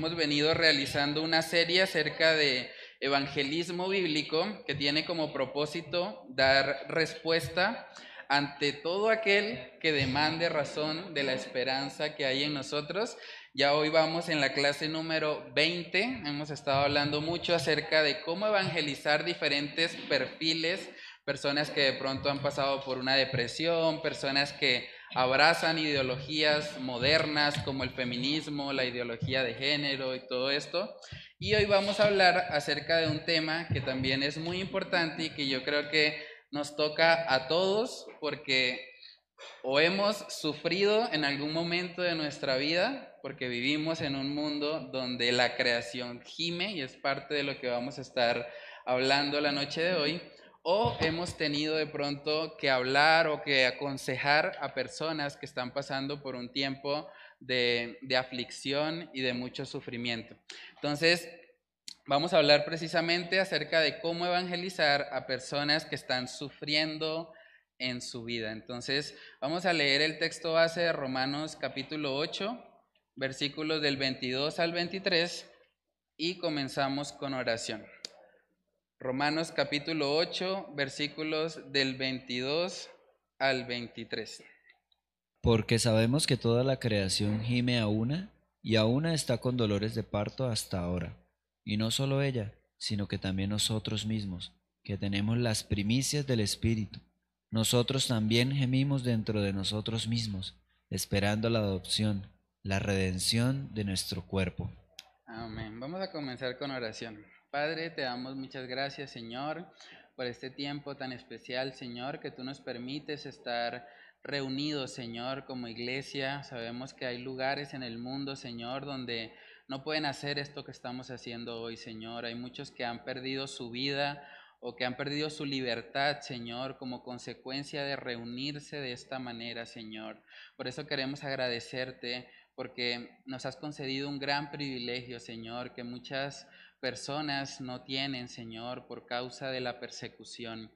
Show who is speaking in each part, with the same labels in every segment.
Speaker 1: hemos venido realizando una serie acerca de evangelismo bíblico que tiene como propósito dar respuesta ante todo aquel que demande razón de la esperanza que hay en nosotros. Ya hoy vamos en la clase número 20. Hemos estado hablando mucho acerca de cómo evangelizar diferentes perfiles, personas que de pronto han pasado por una depresión, personas que abrazan ideologías modernas como el feminismo, la ideología de género y todo esto. Y hoy vamos a hablar acerca de un tema que también es muy importante y que yo creo que nos toca a todos porque o hemos sufrido en algún momento de nuestra vida, porque vivimos en un mundo donde la creación gime y es parte de lo que vamos a estar hablando la noche de hoy, o hemos tenido de pronto que hablar o que aconsejar a personas que están pasando por un tiempo de, aflicción y de mucho sufrimiento. Entonces, vamos a hablar precisamente acerca de cómo evangelizar a personas que están sufriendo en su vida. Entonces, vamos a leer el texto base de Romanos capítulo 8, versículos del 22 al 23 y comenzamos con oración. Romanos capítulo 8, versículos del 22 al 23.
Speaker 2: Porque sabemos que toda la creación gime a una y a una está con dolores de parto hasta ahora. Y no solo ella, sino que también nosotros mismos, que tenemos las primicias del Espíritu. Nosotros también gemimos dentro de nosotros mismos, esperando la adopción, la redención de nuestro cuerpo.
Speaker 1: Amén. Vamos a comenzar con oración. Padre, te damos muchas gracias, Señor, por este tiempo tan especial, Señor, que tú nos permites estar reunidos, Señor, como iglesia. Sabemos que hay lugares en el mundo, Señor, donde no pueden hacer esto que estamos haciendo hoy, Señor. Hay muchos que han perdido su vida o que han perdido su libertad, Señor, como consecuencia de reunirse de esta manera, Señor. Por eso queremos agradecerte porque nos has concedido un gran privilegio, Señor, que muchas personas no tienen, Señor, por causa de la persecución.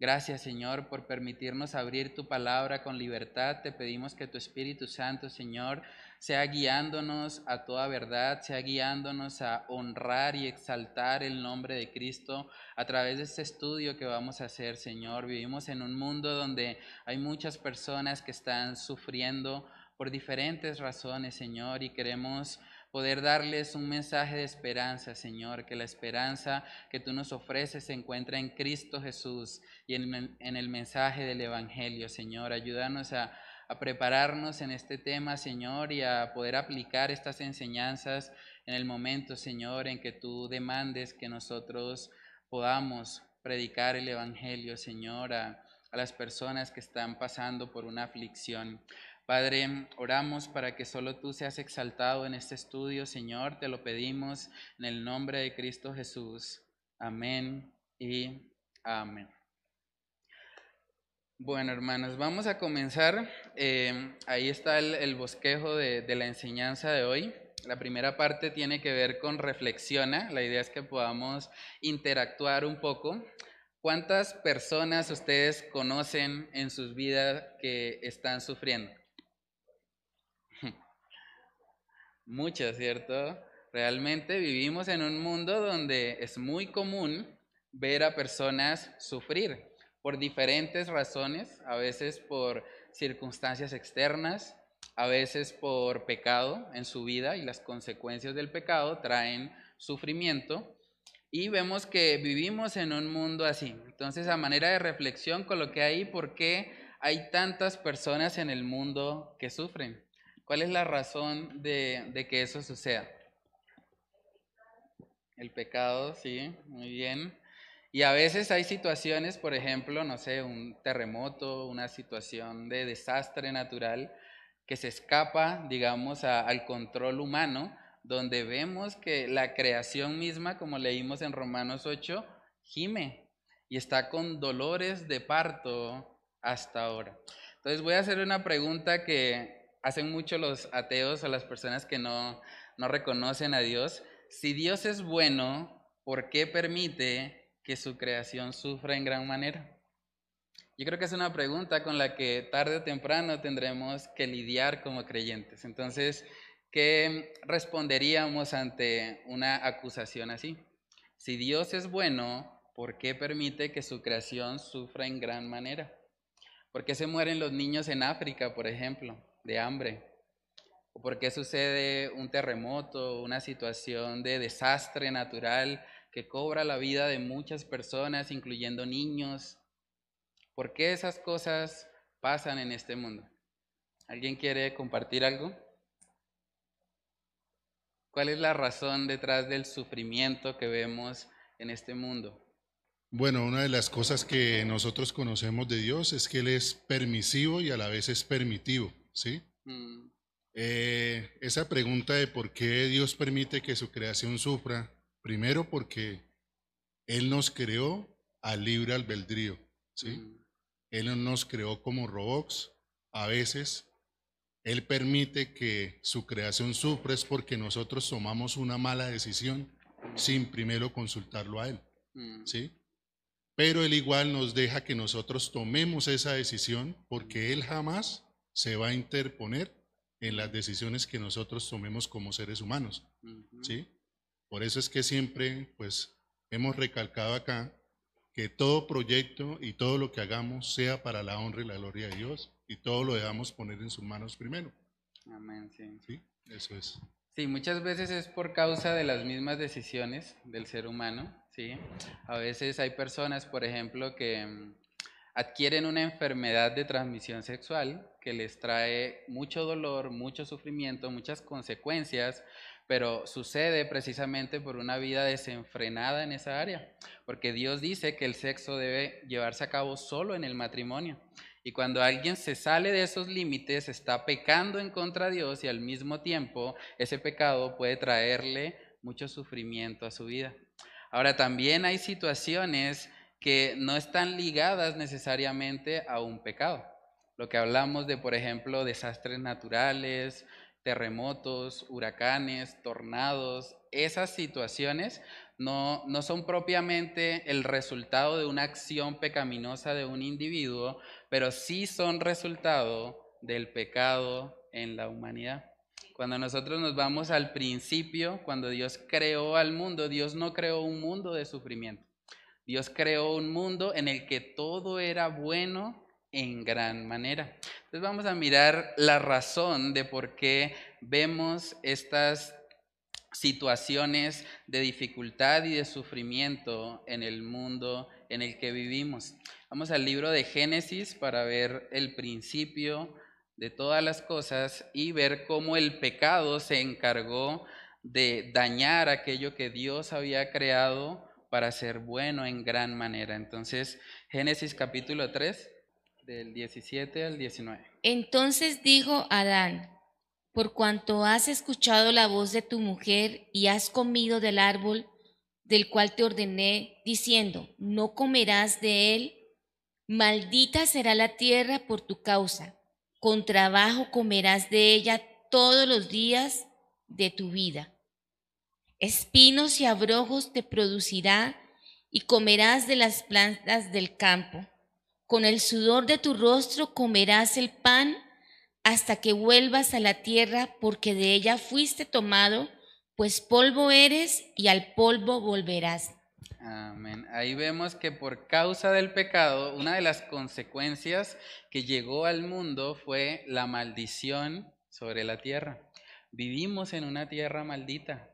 Speaker 1: Gracias, Señor, por permitirnos abrir tu palabra con libertad. Te pedimos que tu Espíritu Santo, Señor, sea guiándonos a toda verdad, sea guiándonos a honrar y exaltar el nombre de Cristo a través de este estudio que vamos a hacer, Señor. Vivimos en un mundo donde hay muchas personas que están sufriendo por diferentes razones, Señor, y queremos poder darles un mensaje de esperanza, Señor, que la esperanza que tú nos ofreces se encuentra en Cristo Jesús y en, el mensaje del Evangelio, Señor. Ayúdanos a, prepararnos en este tema, Señor, y a poder aplicar estas enseñanzas en el momento, Señor, en que tú demandes que nosotros podamos predicar el Evangelio, Señor, a las personas que están pasando por una aflicción. Padre, oramos para que solo tú seas exaltado en este estudio, Señor. Te lo pedimos en el nombre de Cristo Jesús. Amén y amén. Bueno, hermanos, vamos a comenzar. Eh, ahí está el, bosquejo de, de, la enseñanza de hoy. La primera parte tiene que ver con reflexiona. La idea es que podamos interactuar un poco. ¿Cuántas personas ustedes conocen en sus vidas que están sufriendo? Muchas, ¿cierto? Realmente vivimos en un mundo donde es muy común ver a personas sufrir por diferentes razones, a veces por circunstancias externas, a veces por pecado en su vida y las consecuencias del pecado traen sufrimiento. Y vemos que vivimos en un mundo así. Entonces, a manera de reflexión, coloqué ahí por qué hay tantas personas en el mundo que sufren. ¿Cuál es la razón de, que eso suceda? El pecado, sí, muy bien. Y a veces hay situaciones, por ejemplo, no sé, un terremoto, una situación de desastre natural que se escapa, digamos, al control humano, donde vemos que la creación misma, como leímos en Romanos 8, gime y está con dolores de parto hasta ahora. Entonces voy a hacer una pregunta que hacen mucho los ateos o las personas que no, no reconocen a Dios. Si Dios es bueno, ¿por qué permite que su creación sufra en gran manera? Yo creo que es una pregunta con la que tarde o temprano tendremos que lidiar como creyentes. Entonces, ¿qué responderíamos ante una acusación así? Si Dios es bueno, ¿por qué permite que su creación sufra en gran manera? ¿Por qué se mueren los niños en África, por ejemplo, de hambre? ¿O por qué sucede un terremoto, una situación de desastre natural que cobra la vida de muchas personas, incluyendo niños? ¿Por qué esas cosas pasan en este mundo? ¿Alguien quiere compartir algo? ¿Cuál es la razón detrás del sufrimiento que vemos en este mundo?
Speaker 3: Bueno, una de las cosas que nosotros conocemos de Dios es que Él es permisivo y a la vez es permitivo, ¿sí? Mm. Eh, esa pregunta de por qué Dios permite que su creación sufra, primero porque Él nos creó al libre albedrío, ¿sí? Mm. Él nos creó como robots, a veces él permite que su creación sufra es porque nosotros tomamos una mala decisión sin primero consultarlo a Él. Mm. ¿Sí? Pero Él igual nos deja que nosotros tomemos esa decisión porque Él jamás se va a interponer en las decisiones que nosotros tomemos como seres humanos. ¿Sí? Por eso es que siempre, pues, hemos recalcado acá que todo proyecto y todo lo que hagamos sea para la honra y la gloria de Dios y todo lo debamos poner en sus manos primero.
Speaker 1: Amén, sí.
Speaker 3: Sí, eso es.
Speaker 1: Sí, muchas veces es por causa de las mismas decisiones del ser humano, ¿sí? A veces hay personas, por ejemplo, que mm, adquieren una enfermedad de transmisión sexual que les trae mucho dolor, mucho sufrimiento, muchas consecuencias, pero sucede precisamente por una vida desenfrenada en esa área, porque Dios dice que el sexo debe llevarse a cabo solo en el matrimonio. Y cuando alguien se sale de esos límites, está pecando en contra de Dios y al mismo tiempo ese pecado puede traerle mucho sufrimiento a su vida. Ahora, también hay situaciones que no están ligadas necesariamente a un pecado. Lo que hablamos de, por ejemplo, desastres naturales, terremotos, huracanes, tornados, esas situaciones no, no son propiamente el resultado de una acción pecaminosa de un individuo, pero sí son resultado del pecado en la humanidad. Cuando nosotros nos vamos al principio, cuando Dios creó al mundo, Dios no creó un mundo de sufrimiento. Dios creó un mundo en el que todo era bueno en gran manera. Entonces vamos a mirar la razón de por qué vemos estas situaciones de dificultad y de sufrimiento en el mundo en el que vivimos. Vamos al libro de Génesis para ver el principio de todas las cosas y ver cómo el pecado se encargó de dañar aquello que Dios había creado para ser bueno en gran manera. Entonces, Génesis capítulo 3, del 17 al 19.
Speaker 4: Entonces dijo Adán, por cuanto has escuchado la voz de tu mujer y has comido del árbol del cual te ordené, diciendo, no comerás de él, maldita será la tierra por tu causa, con trabajo comerás de ella todos los días de tu vida. Espinos y abrojos te producirá y comerás de las plantas del campo. Con el sudor de tu rostro comerás el pan hasta que vuelvas a la tierra, porque de ella fuiste tomado, pues polvo eres y al polvo volverás.
Speaker 1: Amén. Ahí vemos que por causa del pecado, una de las consecuencias que llegó al mundo fue la maldición sobre la tierra. Vivimos en una tierra maldita.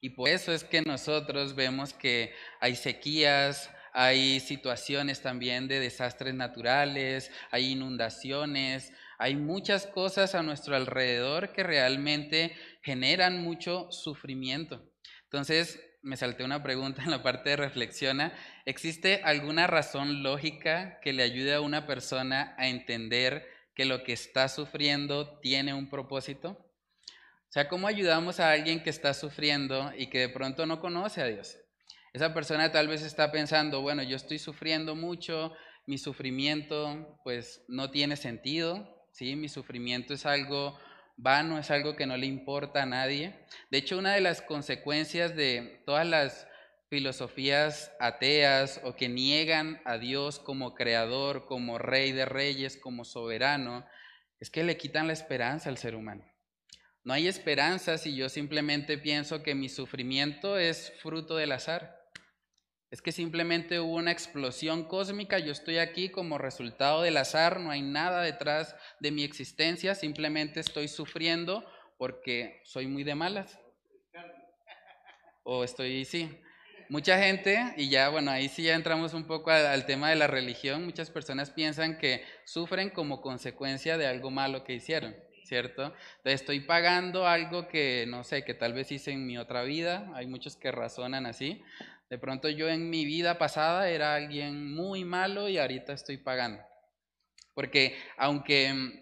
Speaker 1: Y por eso es que nosotros vemos que hay sequías, hay situaciones también de desastres naturales, hay inundaciones, hay muchas cosas a nuestro alrededor que realmente generan mucho sufrimiento. Entonces, me salté una pregunta en la parte de reflexiona. ¿Existe alguna razón lógica que le ayude a una persona a entender que lo que está sufriendo tiene un propósito? O sea, ¿cómo ayudamos a alguien que está sufriendo y que de pronto no conoce a Dios? Esa persona tal vez está pensando, bueno, yo estoy sufriendo mucho, mi sufrimiento pues no tiene sentido, ¿sí? Mi sufrimiento es algo vano, es algo que no le importa a nadie. De hecho, una de las consecuencias de todas las filosofías ateas o que niegan a Dios como creador, como rey de reyes, como soberano, es que le quitan la esperanza al ser humano. No hay esperanza si yo simplemente pienso que mi sufrimiento es fruto del azar. Es que simplemente hubo una explosión cósmica, yo estoy aquí como resultado del azar, no hay nada detrás de mi existencia, simplemente estoy sufriendo porque soy muy de malas. O estoy, sí. Mucha gente, y ya, bueno, ahí sí ya entramos un poco al, tema de la religión, muchas personas piensan que sufren como consecuencia de algo malo que hicieron, ¿cierto? Estoy pagando algo que, no sé, que tal vez hice en mi otra vida, hay muchos que razonan así, de pronto yo en mi vida pasada era alguien muy malo y ahorita estoy pagando. Porque aunque mm,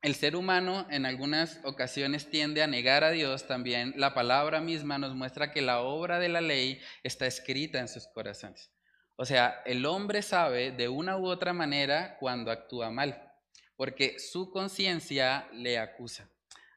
Speaker 1: el ser humano en algunas ocasiones tiende a negar a Dios, también la palabra misma nos muestra que la obra de la ley está escrita en sus corazones. O sea, el hombre sabe de una u otra manera cuando actúa mal, porque su conciencia le acusa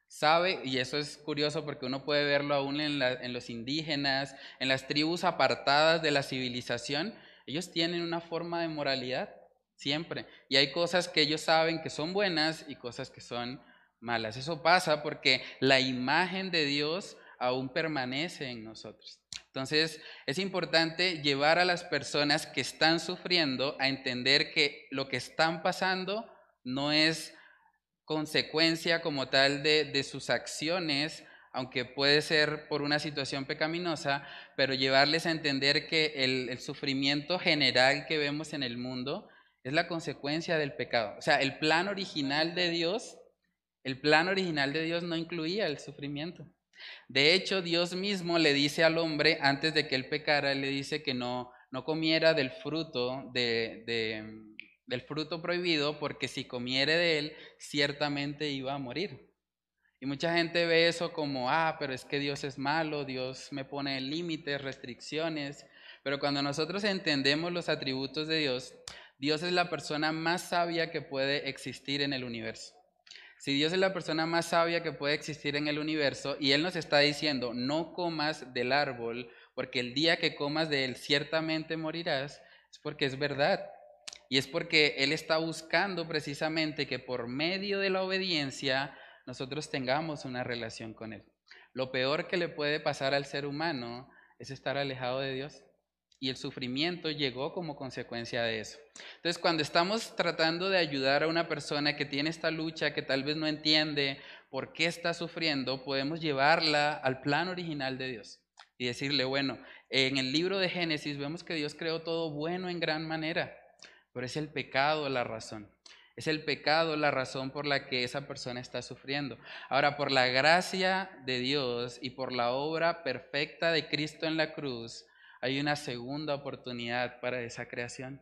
Speaker 1: sabe, y eso es curioso porque uno puede verlo aún en, los indígenas, en las tribus apartadas de la civilización, ellos tienen una forma de moralidad, siempre. Y hay cosas que ellos saben que son buenas y cosas que son malas. Eso pasa porque la imagen de Dios aún permanece en nosotros. Entonces, es importante llevar a las personas que están sufriendo a entender que lo que están pasando no es consecuencia como tal de, sus acciones, aunque puede ser por una situación pecaminosa, pero llevarles a entender que el, sufrimiento general que vemos en el mundo es la consecuencia del pecado. O sea, el plan original de Dios, el plan original de Dios no incluía el sufrimiento. De hecho, Dios mismo le dice al hombre, antes de que él pecara, le dice que no, no comiera del fruto de, del fruto prohibido, porque si comiere de él, ciertamente iba a morir. Y mucha gente ve eso como, ah, pero es que Dios es malo, Dios me pone límites, restricciones. Pero cuando nosotros entendemos los atributos de Dios, Dios es la persona más sabia que puede existir en el universo. Si Dios es la persona más sabia que puede existir en el universo y Él nos está diciendo, no comas del árbol, porque el día que comas de él ciertamente morirás, es porque es verdad. Y es porque Él está buscando precisamente que por medio de la obediencia nosotros tengamos una relación con Él. Lo peor que le puede pasar al ser humano es estar alejado de Dios. Y el sufrimiento llegó como consecuencia de eso. Entonces, cuando estamos tratando de ayudar a una persona que tiene esta lucha, que tal vez no entiende por qué está sufriendo, podemos llevarla al plan original de Dios y decirle, bueno, en el libro de Génesis vemos que Dios creó todo bueno en gran manera pero es el pecado la razón. Es el pecado la razón por la que esa persona está sufriendo. Ahora, por la gracia de Dios y por la obra perfecta de Cristo en la cruz, hay una segunda oportunidad para esa creación.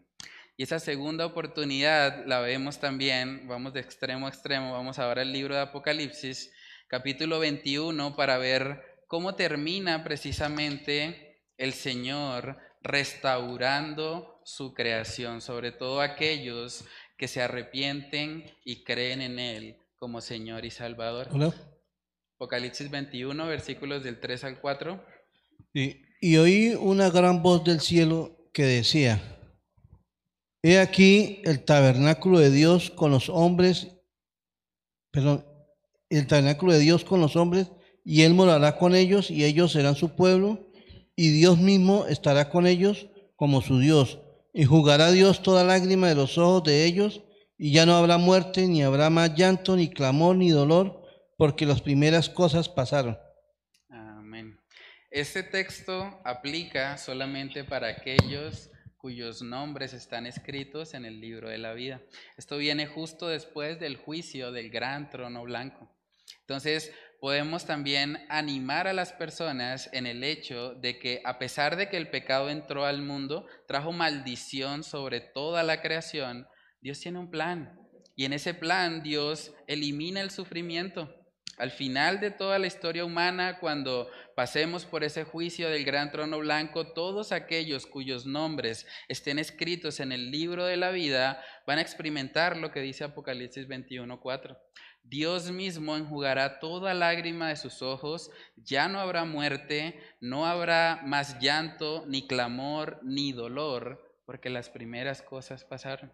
Speaker 1: Y esa segunda oportunidad la vemos también, vamos de extremo a extremo, vamos ahora al libro de Apocalipsis, capítulo 21, para ver cómo termina precisamente el Señor restaurando su creación, sobre todo aquellos que se arrepienten y creen en Él como Señor y Salvador. Apocalipsis 21, versículos del 3 al 4.
Speaker 5: y oí una gran voz del cielo que decía, He aquí el tabernáculo de Dios con los hombres, perdón, el tabernáculo de Dios con los hombres, y Él morará con ellos, y ellos serán su pueblo, y Dios mismo estará con ellos como su Dios, y jugará Dios toda lágrima de los ojos de ellos, y ya no habrá muerte, ni habrá más llanto, ni clamor, ni dolor, porque las primeras cosas pasaron.
Speaker 1: Amén. Este texto aplica solamente para aquellos cuyos nombres están escritos en el libro de la vida. Esto viene justo después del juicio del gran trono blanco. Entonces, podemos también animar a las personas en el hecho de que a pesar de que el pecado entró al mundo, trajo maldición sobre toda la creación, Dios tiene un plan. Y en ese plan Dios elimina el sufrimiento. Al final de toda la historia humana, cuando pasemos por ese juicio del gran trono blanco, todos aquellos cuyos nombres estén escritos en el libro de la vida van a experimentar lo que dice Apocalipsis 21.4. Dios mismo enjugará toda lágrima de sus ojos, ya no habrá muerte, no habrá más llanto, ni clamor, ni dolor, porque las primeras cosas pasaron.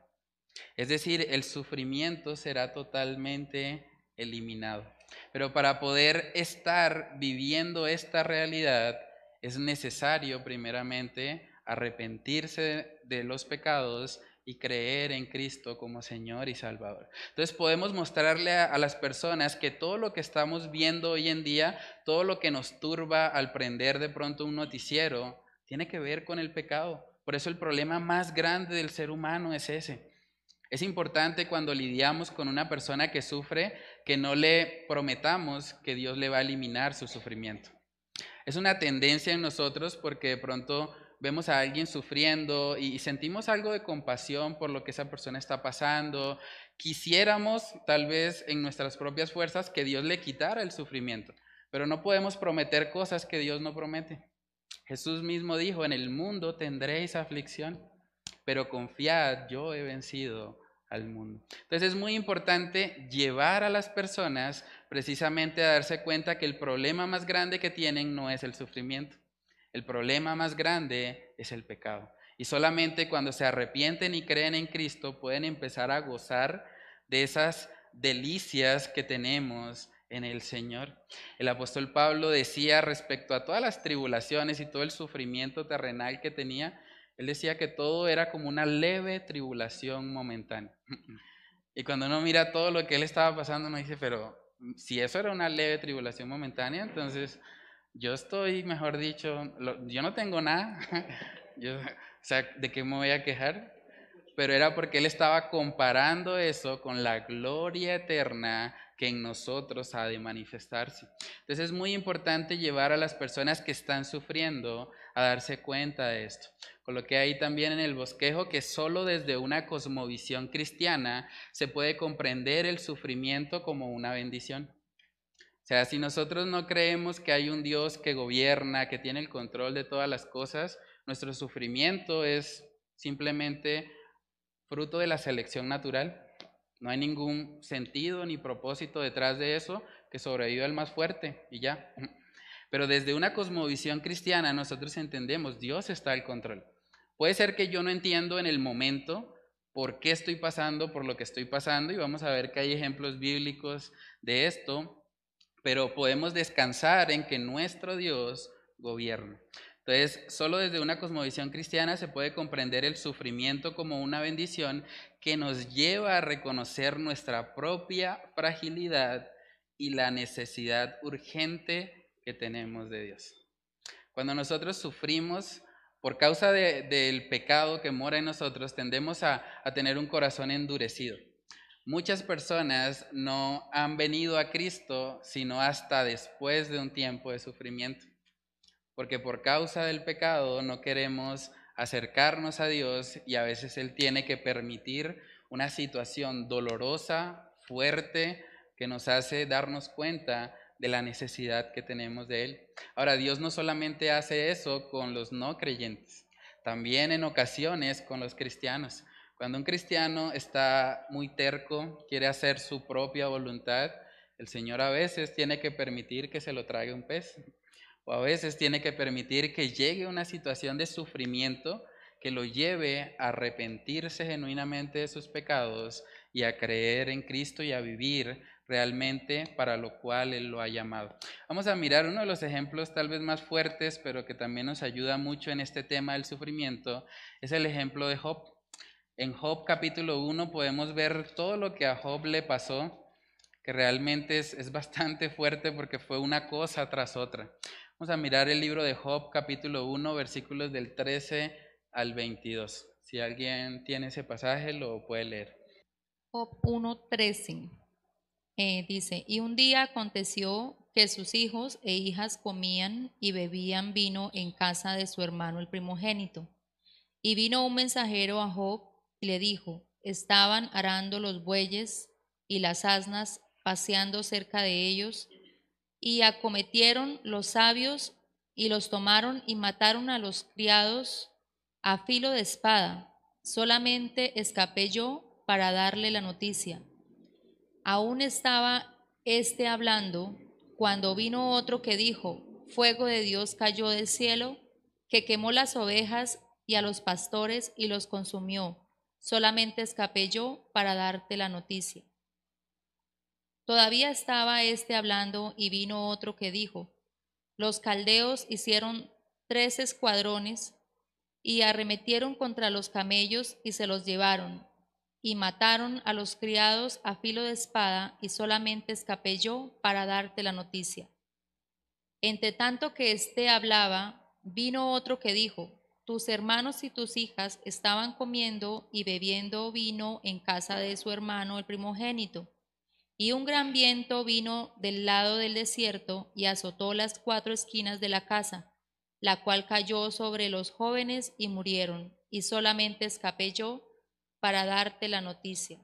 Speaker 1: Es decir, el sufrimiento será totalmente eliminado. Pero para poder estar viviendo esta realidad es necesario primeramente arrepentirse de los pecados y creer en Cristo como Señor y Salvador. Entonces podemos mostrarle a, las personas que todo lo que estamos viendo hoy en día, todo lo que nos turba al prender de pronto un noticiero, tiene que ver con el pecado. Por eso el problema más grande del ser humano es ese. Es importante cuando lidiamos con una persona que sufre que no le prometamos que Dios le va a eliminar su sufrimiento. Es una tendencia en nosotros porque de pronto vemos a alguien sufriendo y sentimos algo de compasión por lo que esa persona está pasando. Quisiéramos, tal vez en nuestras propias fuerzas, que Dios le quitara el sufrimiento, pero no podemos prometer cosas que Dios no promete. Jesús mismo dijo, en el mundo tendréis aflicción, pero confiad, yo he vencido al mundo. Entonces es muy importante llevar a las personas precisamente a darse cuenta que el problema más grande que tienen no es el sufrimiento. El problema más grande es el pecado. Y solamente cuando se arrepienten y creen en Cristo pueden empezar a gozar de esas delicias que tenemos en el Señor. El apóstol Pablo decía respecto a todas las tribulaciones y todo el sufrimiento terrenal que tenía, él decía que todo era como una leve tribulación momentánea. Y cuando uno mira todo lo que él estaba pasando, uno dice, pero si eso era una leve tribulación momentánea, entonces yo estoy, mejor dicho, yo no tengo nada. O sea, ¿de qué me voy a quejar? Pero era porque él estaba comparando eso con la gloria eterna que en nosotros ha de manifestarse. Entonces es muy importante llevar a las personas que están sufriendo a darse cuenta de esto. Coloqué ahí también en el bosquejo que solo desde una cosmovisión cristiana se puede comprender el sufrimiento como una bendición. Sea, si nosotros no creemos que hay un Dios que gobierna, que tiene el control de todas las cosas, nuestro sufrimiento es simplemente fruto de la selección natural. No hay ningún sentido ni propósito detrás de eso que sobreviva el más fuerte y ya. Pero desde una cosmovisión cristiana nosotros entendemos, Dios está al control. Puede ser que yo no entiendo en el momento por qué estoy pasando por lo que estoy pasando y vamos a ver que hay ejemplos bíblicos de esto, pero podemos descansar en que nuestro Dios gobierna. Entonces, solo desde una cosmovisión cristiana se puede comprender el sufrimiento como una bendición que nos lleva a reconocer nuestra propia fragilidad y la necesidad urgente que tenemos de Dios. Cuando nosotros sufrimos por causa del pecado que mora en nosotros, tendemos a tener un corazón endurecido. Muchas personas no han venido a Cristo sino hasta después de un tiempo de sufrimiento, porque por causa del pecado no queremos acercarnos a Dios y a veces Él tiene que permitir una situación dolorosa, fuerte, que nos hace darnos cuenta de la necesidad que tenemos de Él. Ahora, Dios no solamente hace eso con los no creyentes, también en ocasiones con los cristianos. Cuando un cristiano está muy terco, quiere hacer su propia voluntad, el Señor a veces tiene que permitir que se lo traiga un pez. O a veces tiene que permitir que llegue una situación de sufrimiento que lo lleve a arrepentirse genuinamente de sus pecados y a creer en Cristo y a vivir realmente para lo cual Él lo ha llamado. Vamos a mirar uno de los ejemplos tal vez más fuertes, pero que también nos ayuda mucho en este tema del sufrimiento, es el ejemplo de Job. En Job capítulo 1 podemos ver todo lo que a Job le pasó, que realmente es, es, bastante fuerte porque fue una cosa tras otra. Vamos a mirar el libro de Job capítulo 1 versículos del 13 al 22. Si alguien tiene ese pasaje lo puede leer.
Speaker 6: Job 1.13 eh, dice, y un día aconteció que sus hijos e hijas comían y bebían vino en casa de su hermano el primogénito. Y vino un mensajero a Job y le dijo, estaban arando los bueyes y las asnas paseando cerca de ellos, y acometieron los sabios y los tomaron y mataron a los criados a filo de espada. Solamente escapé yo para darle la noticia. Aún estaba éste hablando cuando vino otro que dijo, fuego de Dios cayó del cielo, que quemó las ovejas y a los pastores y los consumió solamente escapé yo para darte la noticia. Todavía estaba éste hablando y vino otro que dijo, los caldeos hicieron tres escuadrones y arremetieron contra los camellos y se los llevaron, y mataron a los criados a filo de espada, y solamente escapé yo para darte la noticia. Entre tanto que éste hablaba, vino otro que dijo, tus hermanos y tus hijas estaban comiendo y bebiendo vino en casa de su hermano el primogénito. Y un gran viento vino del lado del desierto y azotó las cuatro esquinas de la casa, la cual cayó sobre los jóvenes y murieron, y solamente escapé yo para darte la noticia.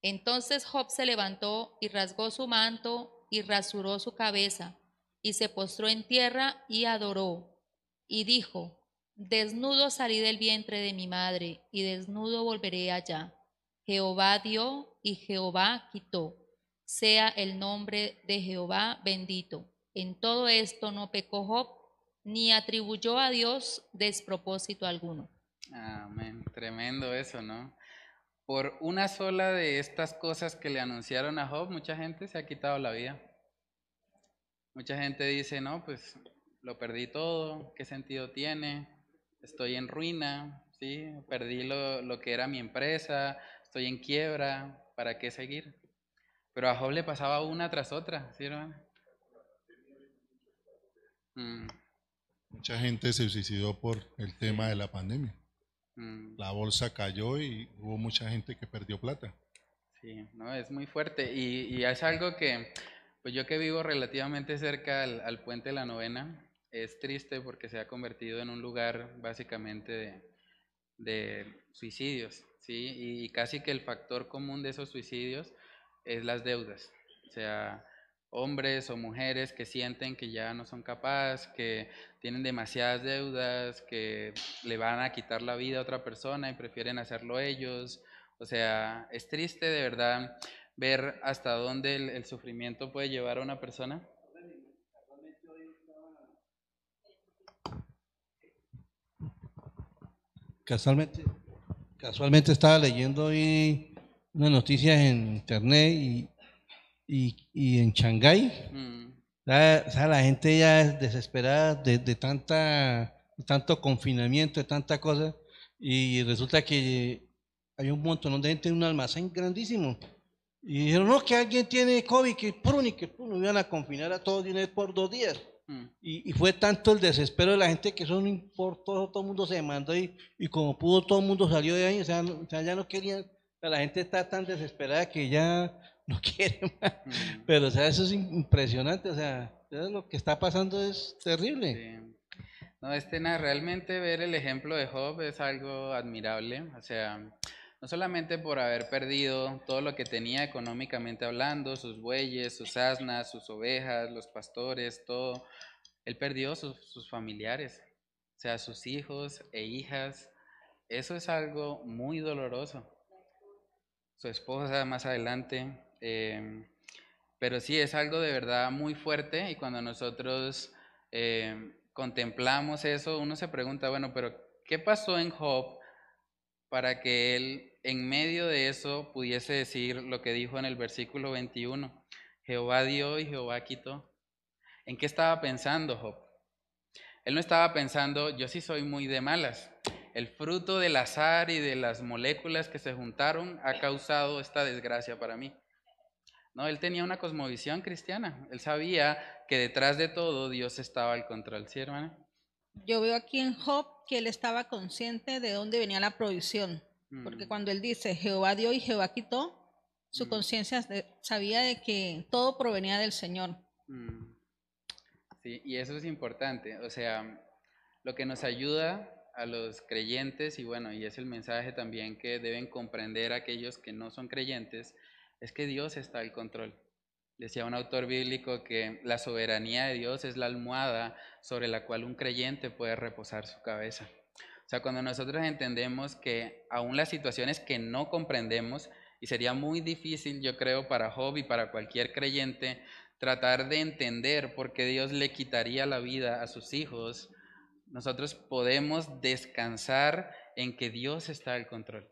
Speaker 6: Entonces Job se levantó y rasgó su manto y rasuró su cabeza, y se postró en tierra y adoró, y dijo, Desnudo salí del vientre de mi madre, y desnudo volveré allá. Jehová dio y Jehová quitó. Sea el nombre de Jehová bendito. En todo esto no pecó Job, ni atribuyó a Dios despropósito alguno.
Speaker 1: Amén. Tremendo eso, ¿no? Por una sola de estas cosas que le anunciaron a Job, mucha gente se ha quitado la vida. Mucha gente dice, no, pues lo perdí todo, ¿qué sentido tiene? Estoy en ruina, ¿sí? perdí lo, que era mi empresa, estoy en quiebra, ¿para qué seguir? Pero a Job le pasaba una tras otra, ¿sí, hermano?
Speaker 3: Mm. Mucha gente se suicidó por el tema de la pandemia. Mm. La bolsa cayó y hubo mucha gente que perdió plata.
Speaker 1: Sí, no, es muy fuerte. Y, es algo que, pues yo que vivo relativamente cerca al, al puente de la novena, es triste porque se ha convertido en un lugar básicamente de, suicidios, ¿sí? Y casi que el factor común de esos suicidios es las deudas, o sea, hombres o mujeres que sienten que ya no son capaces, que tienen demasiadas deudas, que le van a quitar la vida a otra persona y prefieren hacerlo ellos. O sea, es triste de verdad ver hasta dónde el sufrimiento puede llevar a una persona
Speaker 5: Casualmente, casualmente estaba leyendo hoy una noticia en internet y, en Shanghái. Mm. La, gente ya es desesperada de, tanta, tanto confinamiento, de tanta cosa. Y resulta que hay un montón de gente en un almacén grandísimo. Y dijeron, no, que alguien tiene COVID, que pum, y que pum, iban a confinar a todos de por dos días. Mm. Y, fue tanto el desespero de la gente que eso no importó, todo el mundo se demandó y, y como pudo todo el mundo salió de ahí, o sea, ya no querían, la gente está tan desesperada que ya no quiere más. Mm. Pero o sea, eso es impresionante, o sea, lo que está pasando es terrible.
Speaker 1: No, este, realmente ver el ejemplo de Job es algo admirable, o sea, no solamente por haber perdido todo lo que tenía económicamente hablando, sus bueyes, sus asnas, sus ovejas, los pastores, todo, él perdió sus, familiares, o sea, sus hijos e hijas. Eso es algo muy doloroso. Su esposa más adelante. Em, pero sí, es algo de verdad muy fuerte y cuando nosotros em, contemplamos eso, uno se pregunta, bueno, pero ¿qué pasó en Job para que él en medio de eso pudiese decir lo que dijo en el versículo 21? Jehová dio y Jehová quitó. ¿En qué estaba pensando Job? Él no estaba pensando, yo sí soy muy de malas. El fruto del azar y de las moléculas que se juntaron ha causado esta desgracia para mí. No, él tenía una cosmovisión cristiana. Él sabía que detrás de todo Dios estaba al control. ¿Sí, hermana?
Speaker 7: Yo veo aquí en Job que él estaba consciente de dónde venía la provisión. Porque mm. cuando él dice Jehová dio y Jehová quitó, su mm. conciencia sabía de que todo provenía del Señor. Mm.
Speaker 1: Sí, y eso es importante. O sea, lo que nos ayuda a los creyentes, y bueno, y es el mensaje también que deben comprender aquellos que no son creyentes, es que Dios está al control. Decía un autor bíblico que la soberanía de Dios es la almohada sobre la cual un creyente puede reposar su cabeza. O sea, cuando nosotros entendemos que aún las situaciones que no comprendemos, y sería muy difícil, yo creo, para Job y para cualquier creyente, tratar de entender por qué Dios le quitaría la vida a sus hijos, nosotros podemos descansar en que Dios está al control.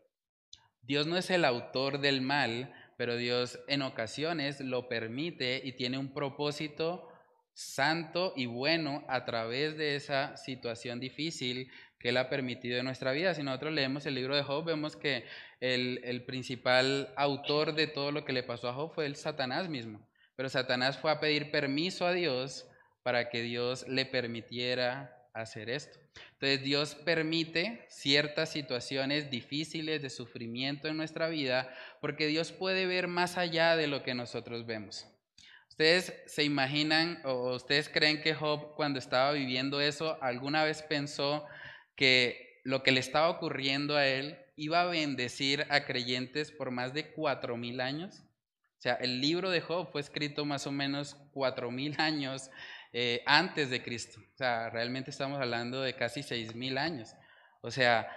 Speaker 1: Dios no es el autor del mal pero Dios en ocasiones lo permite y tiene un propósito santo y bueno a través de esa situación difícil que Él ha permitido en nuestra vida. Si nosotros leemos el libro de Job, vemos que el, el principal autor de todo lo que le pasó a Job fue el Satanás mismo. Pero Satanás fue a pedir permiso a Dios para que Dios le permitiera hacer esto. Entonces Dios permite ciertas situaciones difíciles de sufrimiento en nuestra vida porque Dios puede ver más allá de lo que nosotros vemos. ¿Ustedes se imaginan o ustedes creen que Job cuando estaba viviendo eso alguna vez pensó que lo que le estaba ocurriendo a él iba a bendecir a creyentes por más de cuatro mil años? O sea, el libro de Job fue escrito más o menos cuatro mil años eh, antes de Cristo. O sea, realmente estamos hablando de casi seis mil años. O sea,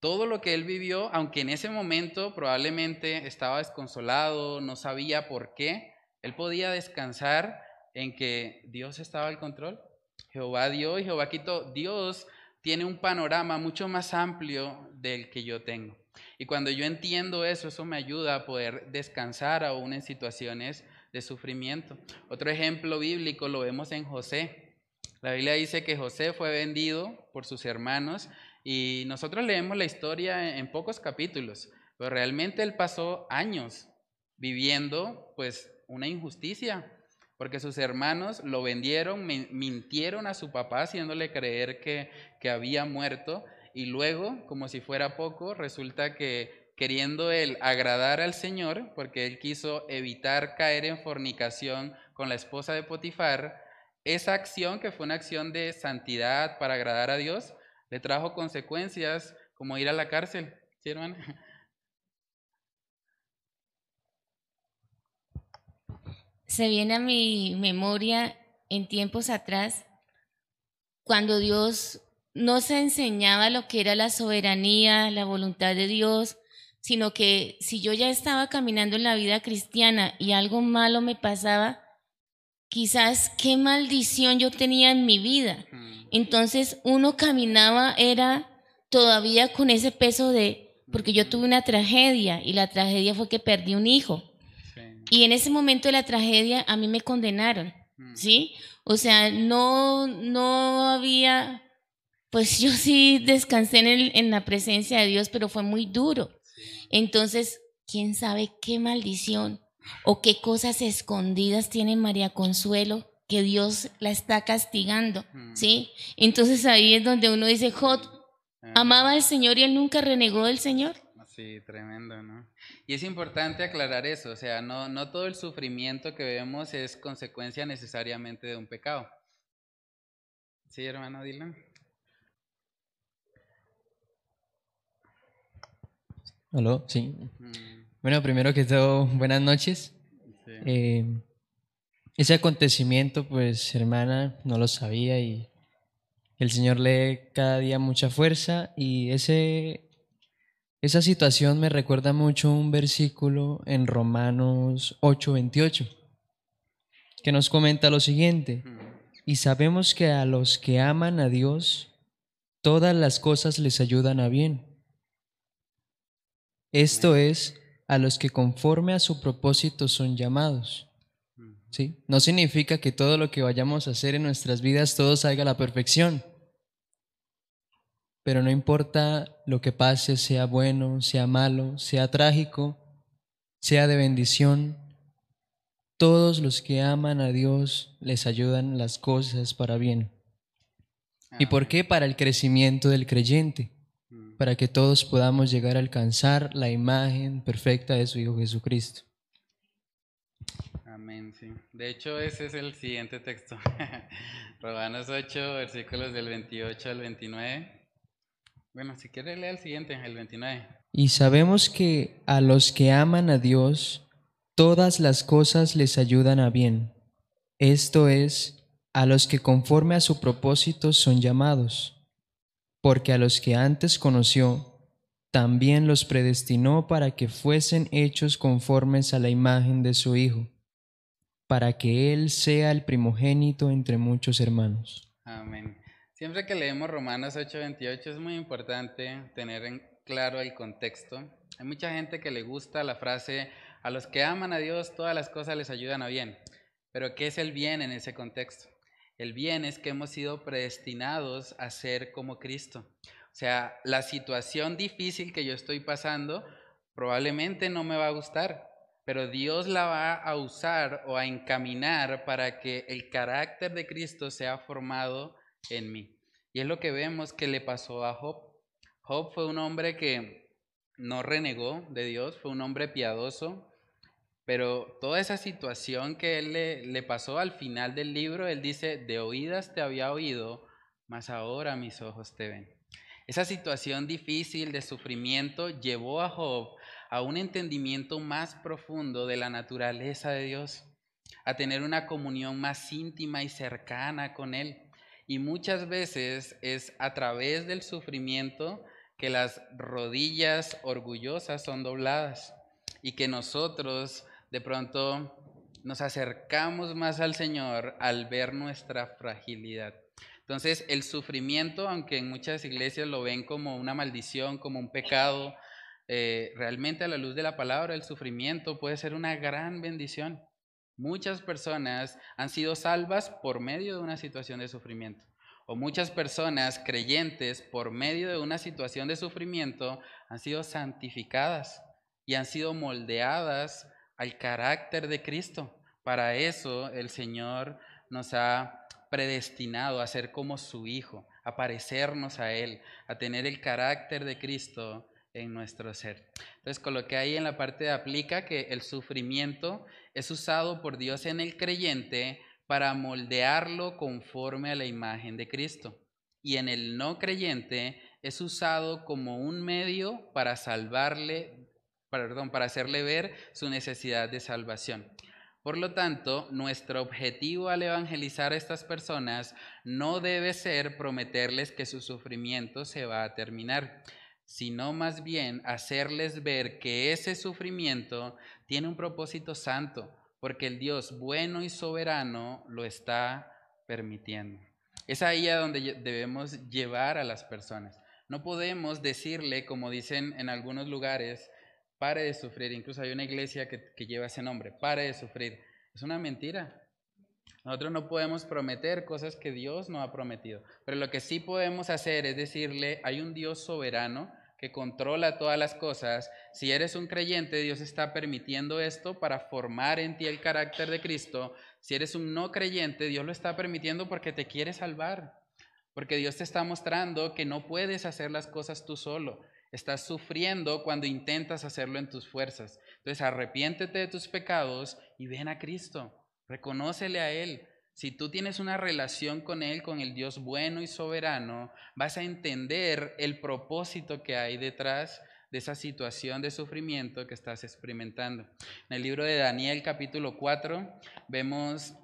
Speaker 1: todo lo que él vivió, aunque en ese momento probablemente estaba desconsolado, no sabía por qué, él podía descansar en que Dios estaba al control. Jehová dio y Jehová quitó. Dios tiene un panorama mucho más amplio del que yo tengo. Y cuando yo entiendo eso, eso me ayuda a poder descansar aún en situaciones de sufrimiento. Otro ejemplo bíblico lo vemos en José. La Biblia dice que José fue vendido por sus hermanos y nosotros leemos la historia en pocos capítulos, pero realmente él pasó años viviendo pues una injusticia, porque sus hermanos lo vendieron, mintieron a su papá haciéndole creer que, que había muerto y luego, como si fuera poco, resulta que queriendo él agradar al Señor, porque él quiso evitar caer en fornicación con la esposa de Potifar, esa acción, que fue una acción de santidad para agradar a Dios, le trajo consecuencias como ir a la cárcel. ¿Sí, hermano?
Speaker 4: Se viene a mi memoria en tiempos atrás, cuando Dios no se enseñaba lo que era la soberanía, la voluntad de Dios, sino que si yo ya estaba caminando en la vida cristiana y algo malo me pasaba, quizás qué maldición yo tenía en mi vida. Entonces uno caminaba, era todavía con ese peso de, porque yo tuve una tragedia y la tragedia fue que perdí un hijo. Y en ese momento de la tragedia a mí me condenaron, ¿sí? O sea, no, no había, pues yo sí descansé en, en la presencia de Dios, pero fue muy duro. Entonces, quién sabe qué maldición o qué cosas escondidas tiene María Consuelo que Dios la está castigando, mm. ¿sí? Entonces ahí es donde uno dice, Jod, ah. amaba al Señor y él nunca renegó del Señor.
Speaker 1: Sí, tremendo, ¿no? Y es importante aclarar eso, o sea, no, no todo el sufrimiento que vemos es consecuencia necesariamente de un pecado. ¿Sí, hermano Dylan?
Speaker 8: Hola, sí. Bueno, primero que todo, buenas noches. Eh, ese acontecimiento, pues, hermana, no lo sabía y el Señor lee cada día mucha fuerza y ese, esa situación me recuerda mucho un versículo en Romanos 8:28 que nos comenta lo siguiente, y sabemos que a los que aman a Dios, todas las cosas les ayudan a bien esto es, a los que conforme a su propósito son llamados. ¿Sí? No significa que todo lo que vayamos a hacer en nuestras vidas todo salga a la perfección. Pero no importa lo que pase, sea bueno, sea malo, sea trágico, sea de bendición, todos los que aman a Dios les ayudan las cosas para bien. ¿Y por qué? Para el crecimiento del creyente para que todos podamos llegar a alcanzar la imagen perfecta de su Hijo Jesucristo.
Speaker 1: Amén, sí. De hecho, ese es el siguiente texto. Romanos 8, versículos del 28 al 29. Bueno, si quiere leer el siguiente, el 29.
Speaker 8: Y sabemos que a los que aman a Dios, todas las cosas les ayudan a bien. Esto es, a los que conforme a su propósito son llamados porque a los que antes conoció, también los predestinó para que fuesen hechos conformes a la imagen de su Hijo, para que Él sea el primogénito entre muchos hermanos.
Speaker 1: Amén. Siempre que leemos Romanos 8:28 es muy importante tener en claro el contexto. Hay mucha gente que le gusta la frase A los que aman a Dios, todas las cosas les ayudan a bien. Pero ¿qué es el bien en ese contexto? El bien es que hemos sido predestinados a ser como Cristo. O sea, la situación difícil que yo estoy pasando probablemente no me va a gustar, pero Dios la va a usar o a encaminar para que el carácter de Cristo sea formado en mí. Y es lo que vemos que le pasó a Job. Job fue un hombre que no renegó de Dios, fue un hombre piadoso, pero toda esa situación que él le, le, pasó al final del libro, él dice, de oídas te había oído, mas ahora mis ojos te ven. Esa situación difícil de sufrimiento llevó a Job a un entendimiento más profundo de la naturaleza de Dios, a tener una comunión más íntima y cercana con Él. Y muchas veces es a través del sufrimiento que las rodillas orgullosas son dobladas y que nosotros de pronto nos acercamos más al Señor al ver nuestra fragilidad. Entonces, el sufrimiento, aunque en muchas iglesias lo ven como una maldición, como un pecado, eh, realmente a la luz de la palabra, el sufrimiento puede ser una gran bendición. Muchas personas han sido salvas por medio de una situación de sufrimiento. O muchas personas creyentes por medio de una situación de sufrimiento han sido santificadas y han sido moldeadas al carácter de Cristo. Para eso el Señor nos ha predestinado a ser como su Hijo, a parecernos a Él, a tener el carácter de Cristo en nuestro ser. Entonces coloqué ahí en la parte de aplica que el sufrimiento es usado por Dios en el creyente para moldearlo conforme a la imagen de Cristo. Y en el no creyente es usado como un medio para salvarle, perdón, para hacerle ver su necesidad de salvación. Por lo tanto, nuestro objetivo al evangelizar a estas personas no debe ser prometerles que su sufrimiento se va a terminar, sino más bien hacerles ver que ese sufrimiento tiene un propósito santo, porque el Dios bueno y soberano lo está permitiendo. Es ahí a donde debemos llevar a las personas. No podemos decirle, como dicen en algunos lugares, pare de sufrir. Incluso hay una iglesia que, que lleva ese nombre, pare de sufrir. Es una mentira. Nosotros no podemos prometer cosas que Dios no ha prometido, pero lo que sí podemos hacer es decirle, hay un Dios soberano que controla todas las cosas, si eres un creyente, Dios está permitiendo esto para formar en ti el carácter de Cristo. Si eres un no creyente, Dios lo está permitiendo porque te quiere salvar, porque Dios te está mostrando que no puedes hacer las cosas tú solo. Estás sufriendo cuando intentas hacerlo en tus fuerzas. Entonces arrepiéntete de tus pecados y ven a Cristo. Reconócele a Él. Si tú tienes una relación con Él, con el Dios bueno y soberano, vas a entender el propósito que hay detrás de esa situación de sufrimiento que estás experimentando. En el libro de Daniel capítulo 4 vemos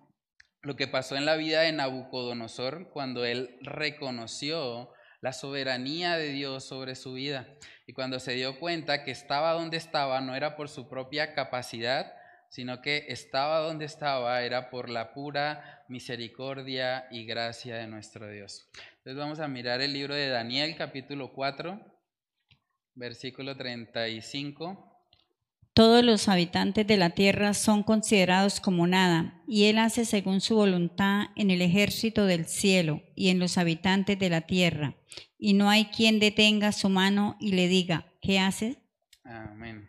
Speaker 1: lo que pasó en la vida de Nabucodonosor cuando él reconoció la soberanía de Dios sobre su vida y cuando se dio cuenta que estaba donde estaba no era por su propia capacidad, sino que estaba donde estaba era por la pura misericordia y gracia de nuestro Dios. Entonces vamos a mirar el libro de Daniel capítulo 4, versículo 35.
Speaker 9: Todos los habitantes de la tierra son considerados como nada, y Él hace según su voluntad en el ejército del cielo y en los habitantes de la tierra, y no hay quien detenga su mano y le diga, ¿qué haces?
Speaker 1: Amén.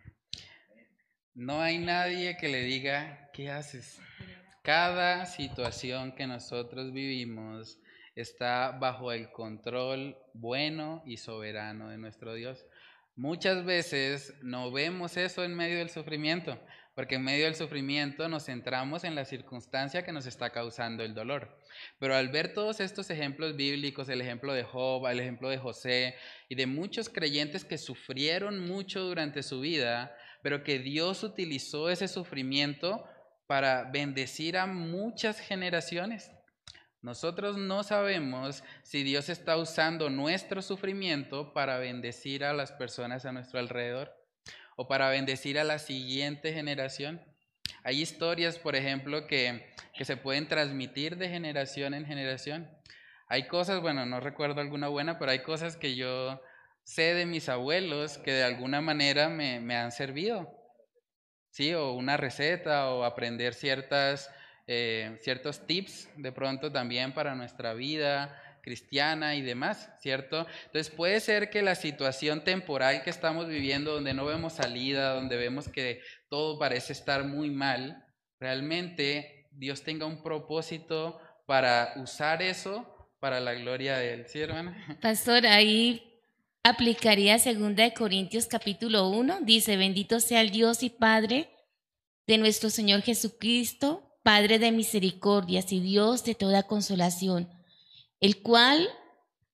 Speaker 1: No hay nadie que le diga, ¿qué haces? Cada situación que nosotros vivimos está bajo el control bueno y soberano de nuestro Dios. Muchas veces no vemos eso en medio del sufrimiento, porque en medio del sufrimiento nos centramos en la circunstancia que nos está causando el dolor. Pero al ver todos estos ejemplos bíblicos, el ejemplo de Job, el ejemplo de José y de muchos creyentes que sufrieron mucho durante su vida, pero que Dios utilizó ese sufrimiento para bendecir a muchas generaciones. Nosotros no sabemos si Dios está usando nuestro sufrimiento para bendecir a las personas a nuestro alrededor o para bendecir a la siguiente generación. Hay historias, por ejemplo, que, que se pueden transmitir de generación en generación. Hay cosas, bueno, no recuerdo alguna buena, pero hay cosas que yo sé de mis abuelos que de alguna manera me, han servido. ¿sí? O una receta o aprender ciertas, eh, ciertos tips de pronto también para nuestra vida cristiana y demás, ¿cierto? Entonces puede ser que la situación temporal que estamos viviendo, donde no vemos salida, donde vemos que todo parece estar muy mal, realmente Dios tenga un propósito para usar eso para la gloria de Él, ¿sí, hermana?
Speaker 4: Pastor, ahí aplicaría 2 Corintios capítulo 1, dice, bendito sea el Dios y Padre de nuestro Señor Jesucristo, Padre de misericordias y Dios de toda consolación, el cual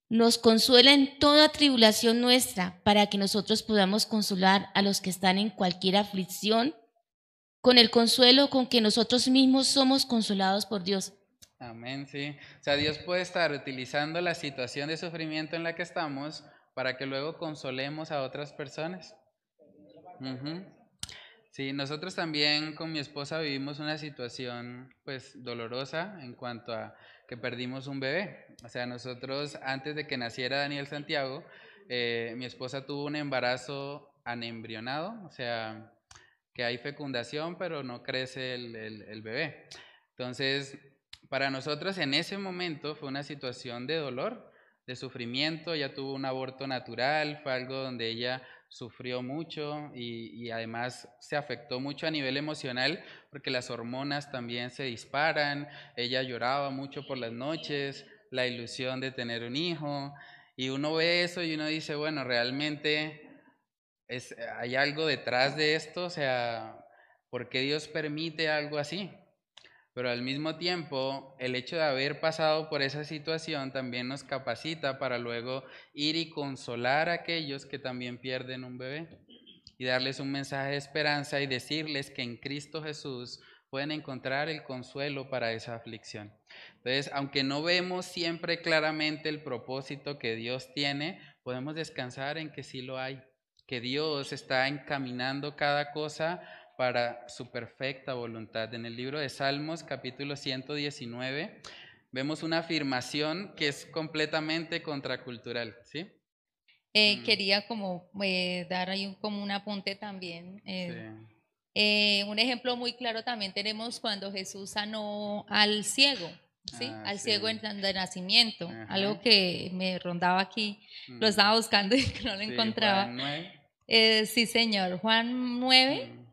Speaker 4: nos consuela en toda tribulación nuestra, para que nosotros podamos consolar a los que están en cualquier aflicción, con el consuelo con que nosotros mismos somos consolados por Dios.
Speaker 1: Amén, sí. O sea, Dios puede estar utilizando la situación de sufrimiento en la que estamos para que luego consolemos a otras personas. Sí, nosotros también con mi esposa vivimos una situación pues dolorosa en cuanto a que perdimos un bebé. O sea, nosotros antes de que naciera Daniel Santiago, eh, mi esposa tuvo un embarazo anembrionado, o sea, que hay fecundación, pero no crece el, el bebé. Entonces, para nosotros en ese momento fue una situación de dolor, de sufrimiento, ella tuvo un aborto natural, fue algo donde ella sufrió mucho y, además se afectó mucho a nivel emocional porque las hormonas también se disparan, ella lloraba mucho por las noches, la ilusión de tener un hijo y uno ve eso y uno dice, bueno, realmente es, hay algo detrás de esto, o sea, ¿por qué Dios permite algo así? Pero al mismo tiempo el hecho de haber pasado por esa situación también nos capacita para luego ir y consolar a aquellos que también pierden un bebé y darles un mensaje de esperanza y decirles que en Cristo Jesús pueden encontrar el consuelo para esa aflicción. Entonces, aunque no vemos siempre claramente el propósito que Dios tiene, podemos descansar en que sí lo hay, que Dios está encaminando cada cosa para su perfecta voluntad. En el libro de Salmos, capítulo 119, vemos una afirmación que es completamente contracultural, ¿sí?
Speaker 6: Eh, mm. Quería como eh, dar ahí un, como un apunte también. Eh, un ejemplo muy claro también tenemos cuando Jesús sanó al ciego, ¿sí? Ah, al ciego en, de nacimiento, algo que me rondaba aquí, lo mm. estaba buscando y no lo encontraba. sí, señor, Juan 9.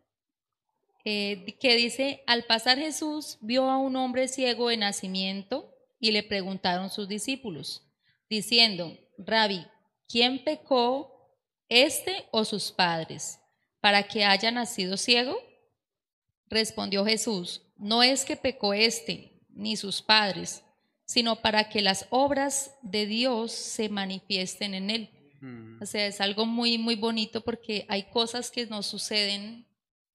Speaker 6: Eh, que dice, al pasar Jesús vio a un hombre ciego de nacimiento y le preguntaron sus discípulos, diciendo, Rabbi, ¿quién pecó, este o sus padres, para que haya nacido ciego? Respondió Jesús, no es que pecó este ni sus padres, sino para que las obras de Dios se manifiesten en él. Mm. O sea, es algo muy, muy bonito porque hay cosas que nos suceden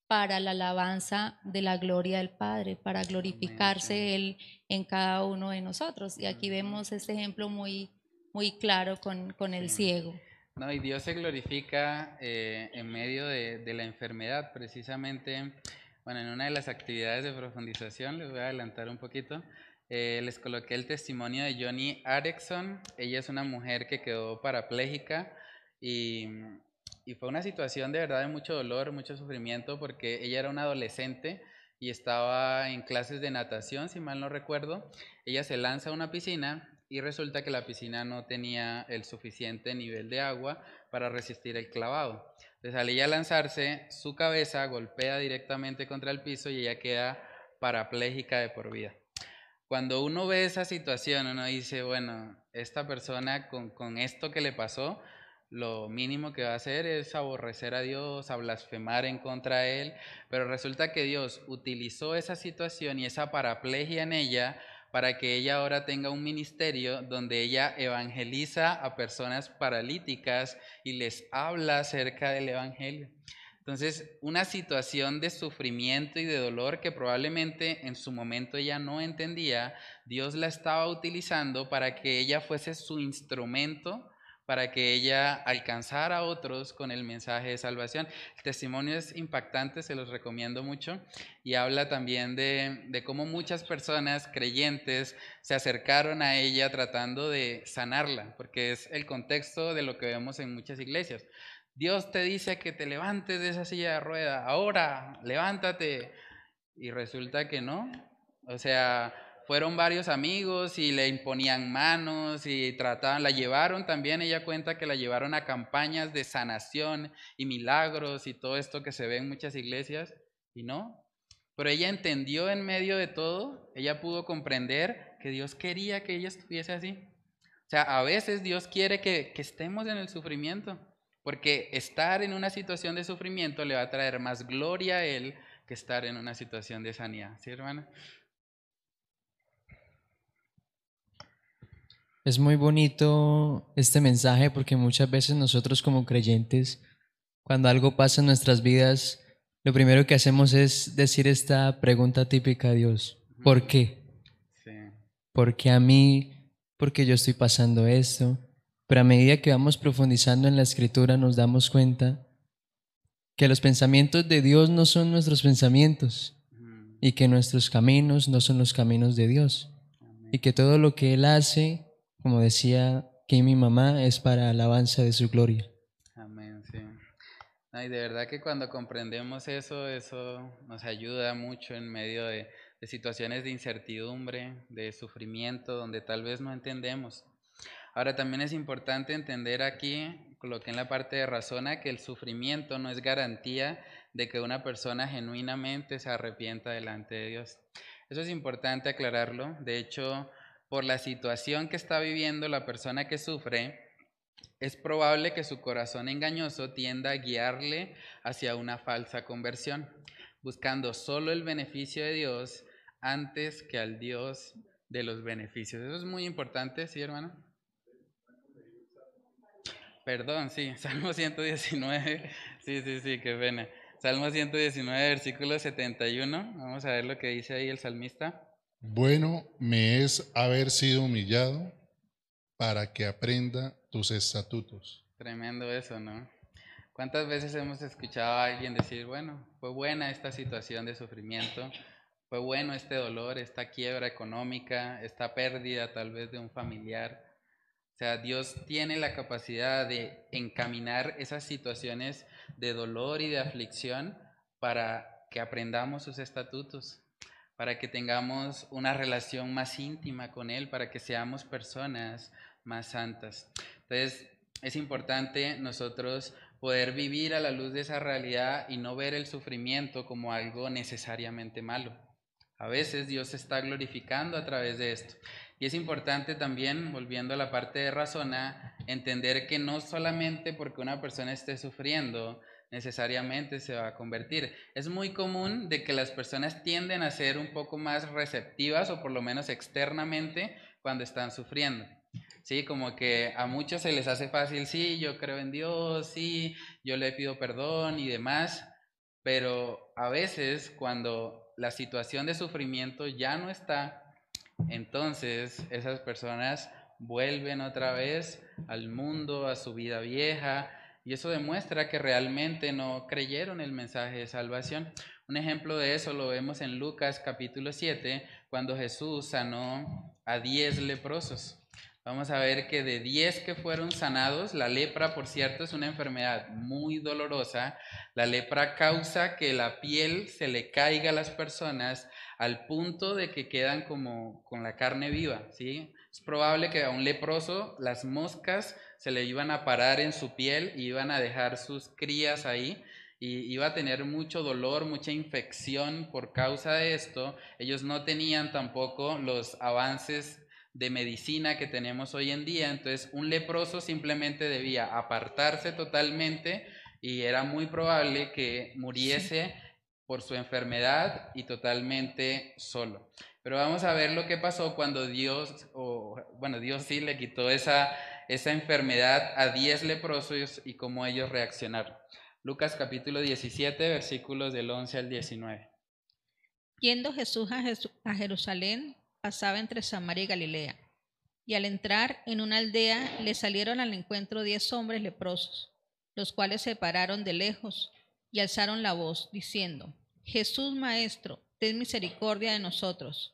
Speaker 6: para la alabanza de la gloria del Padre, para glorificarse Él en cada uno de nosotros. Y aquí vemos este ejemplo muy, muy claro con, con el ciego.
Speaker 1: No, y Dios se glorifica eh, en medio de, de, la enfermedad, precisamente. Bueno, en una de las actividades de profundización, les voy a adelantar un poquito, eh, les coloqué el testimonio de Johnny Erickson. Ella es una mujer que quedó parapléjica y y fue una situación de verdad de mucho dolor, mucho sufrimiento, porque ella era una adolescente y estaba en clases de natación, si mal no recuerdo. Ella se lanza a una piscina y resulta que la piscina no tenía el suficiente nivel de agua para resistir el clavado. Entonces al ella lanzarse, su cabeza golpea directamente contra el piso y ella queda parapléjica de por vida. Cuando uno ve esa situación, uno dice, bueno, esta persona con, con esto que le pasó, lo mínimo que va a hacer es aborrecer a Dios, a blasfemar en contra de Él, pero resulta que Dios utilizó esa situación y esa paraplegia en ella para que ella ahora tenga un ministerio donde ella evangeliza a personas paralíticas y les habla acerca del Evangelio. Entonces, una situación de sufrimiento y de dolor que probablemente en su momento ella no entendía, Dios la estaba utilizando para que ella fuese su instrumento para que ella alcanzara a otros con el mensaje de salvación. El testimonio es impactante, se los recomiendo mucho, y habla también de, de, cómo muchas personas creyentes se acercaron a ella tratando de sanarla, porque es el contexto de lo que vemos en muchas iglesias Dios te dice que te levantes de esa silla de rueda, ahora, levántate. Y resulta que no. O sea, fueron varios amigos y le imponían manos y trataban, la llevaron también, ella cuenta que la llevaron a campañas de sanación y milagros y todo esto que se ve en muchas iglesias y no. Pero ella entendió en medio de todo, ella pudo comprender que Dios quería que ella estuviese así. O sea, a veces Dios quiere que, estemos en el sufrimiento, porque estar en una situación de sufrimiento le va a traer más gloria a Él que estar en una situación de sanidad. ¿Sí, hermana?
Speaker 8: Es muy bonito este mensaje porque muchas veces nosotros como creyentes, cuando algo pasa en nuestras vidas, lo primero que hacemos es decir esta pregunta típica a Dios. ¿Por qué? Sí. ¿Por qué a mí? ¿Por qué yo estoy pasando esto? Pero a medida que vamos profundizando en la escritura nos damos cuenta que los pensamientos de Dios no son nuestros pensamientos y que nuestros caminos no son los caminos de Dios y que todo lo que Él hace como decía que mi mamá, es para alabanza de su gloria.
Speaker 1: Amén, sí. y de verdad que cuando comprendemos eso, eso nos ayuda mucho en medio de, de situaciones de incertidumbre, de sufrimiento, donde tal vez no entendemos. Ahora también es importante entender aquí, coloqué en la parte de razona, que el sufrimiento no es garantía de que una persona genuinamente se arrepienta delante de Dios. Eso es importante aclararlo. De hecho, por la situación que está viviendo la persona que sufre, es probable que su corazón engañoso tienda a guiarle hacia una falsa conversión, buscando solo el beneficio de Dios antes que al Dios de los beneficios. Eso es muy importante, ¿sí, hermano? Perdón, sí, Salmo 119, sí, sí, sí, qué pena. Salmo 119, versículo 71, vamos a ver lo que dice ahí el salmista.
Speaker 3: Bueno me es haber sido humillado para que aprenda tus estatutos.
Speaker 1: Tremendo eso, ¿no? ¿Cuántas veces hemos escuchado a alguien decir, bueno, fue buena esta situación de sufrimiento, fue bueno este dolor, esta quiebra económica, esta pérdida tal vez de un familiar? O sea, Dios tiene la capacidad de encaminar esas situaciones de dolor y de aflicción para que aprendamos sus estatutos para que tengamos una relación más íntima con Él, para que seamos personas más santas. Entonces, es importante nosotros poder vivir a la luz de esa realidad y no ver el sufrimiento como algo necesariamente malo. A veces Dios se está glorificando a través de esto. Y es importante también, volviendo a la parte de razona, entender que no solamente porque una persona esté sufriendo, necesariamente se va a convertir. Es muy común de que las personas tienden a ser un poco más receptivas o por lo menos externamente cuando están sufriendo. Sí, como que a muchos se les hace fácil, sí, yo creo en Dios, sí, yo le pido perdón y demás, pero a veces cuando la situación de sufrimiento ya no está, entonces esas personas vuelven otra vez al mundo, a su vida vieja, y eso demuestra que realmente no creyeron el mensaje de salvación. Un ejemplo de eso lo vemos en Lucas capítulo 7, cuando Jesús sanó a 10 leprosos. Vamos a ver que de 10 que fueron sanados, la lepra, por cierto, es una enfermedad muy dolorosa. La lepra causa que la piel se le caiga a las personas al punto de que quedan como con la carne viva, ¿sí? Es probable que a un leproso las moscas se le iban a parar en su piel y iban a dejar sus crías ahí y iba a tener mucho dolor, mucha infección por causa de esto. Ellos no tenían tampoco los avances de medicina que tenemos hoy en día, entonces un leproso simplemente debía apartarse totalmente y era muy probable que muriese por su enfermedad y totalmente solo. Pero vamos a ver lo que pasó cuando Dios, o bueno, Dios sí le quitó esa esa enfermedad a diez leprosos y cómo ellos reaccionaron. Lucas capítulo 17, versículos del 11 al 19.
Speaker 7: Yendo Jesús a Jerusalén, pasaba entre Samaria y Galilea. Y al entrar en una aldea, le salieron al encuentro diez hombres leprosos, los cuales se pararon de lejos y alzaron la voz, diciendo, Jesús Maestro, ten misericordia de nosotros.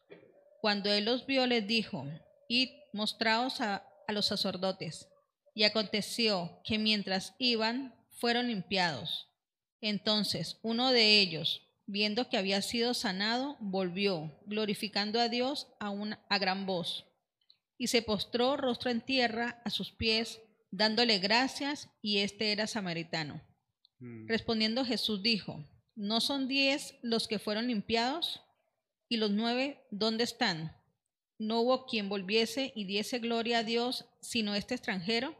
Speaker 7: Cuando él los vio, les dijo, Id, mostraos a a los sacerdotes. Y aconteció que mientras iban, fueron limpiados. Entonces uno de ellos, viendo que había sido sanado, volvió, glorificando a Dios a, una, a gran voz, y se postró rostro en tierra a sus pies, dándole gracias, y este era samaritano. Mm. Respondiendo Jesús dijo, ¿no son diez los que fueron limpiados? ¿Y los nueve dónde están? ¿No hubo quien volviese y diese gloria a Dios sino este extranjero?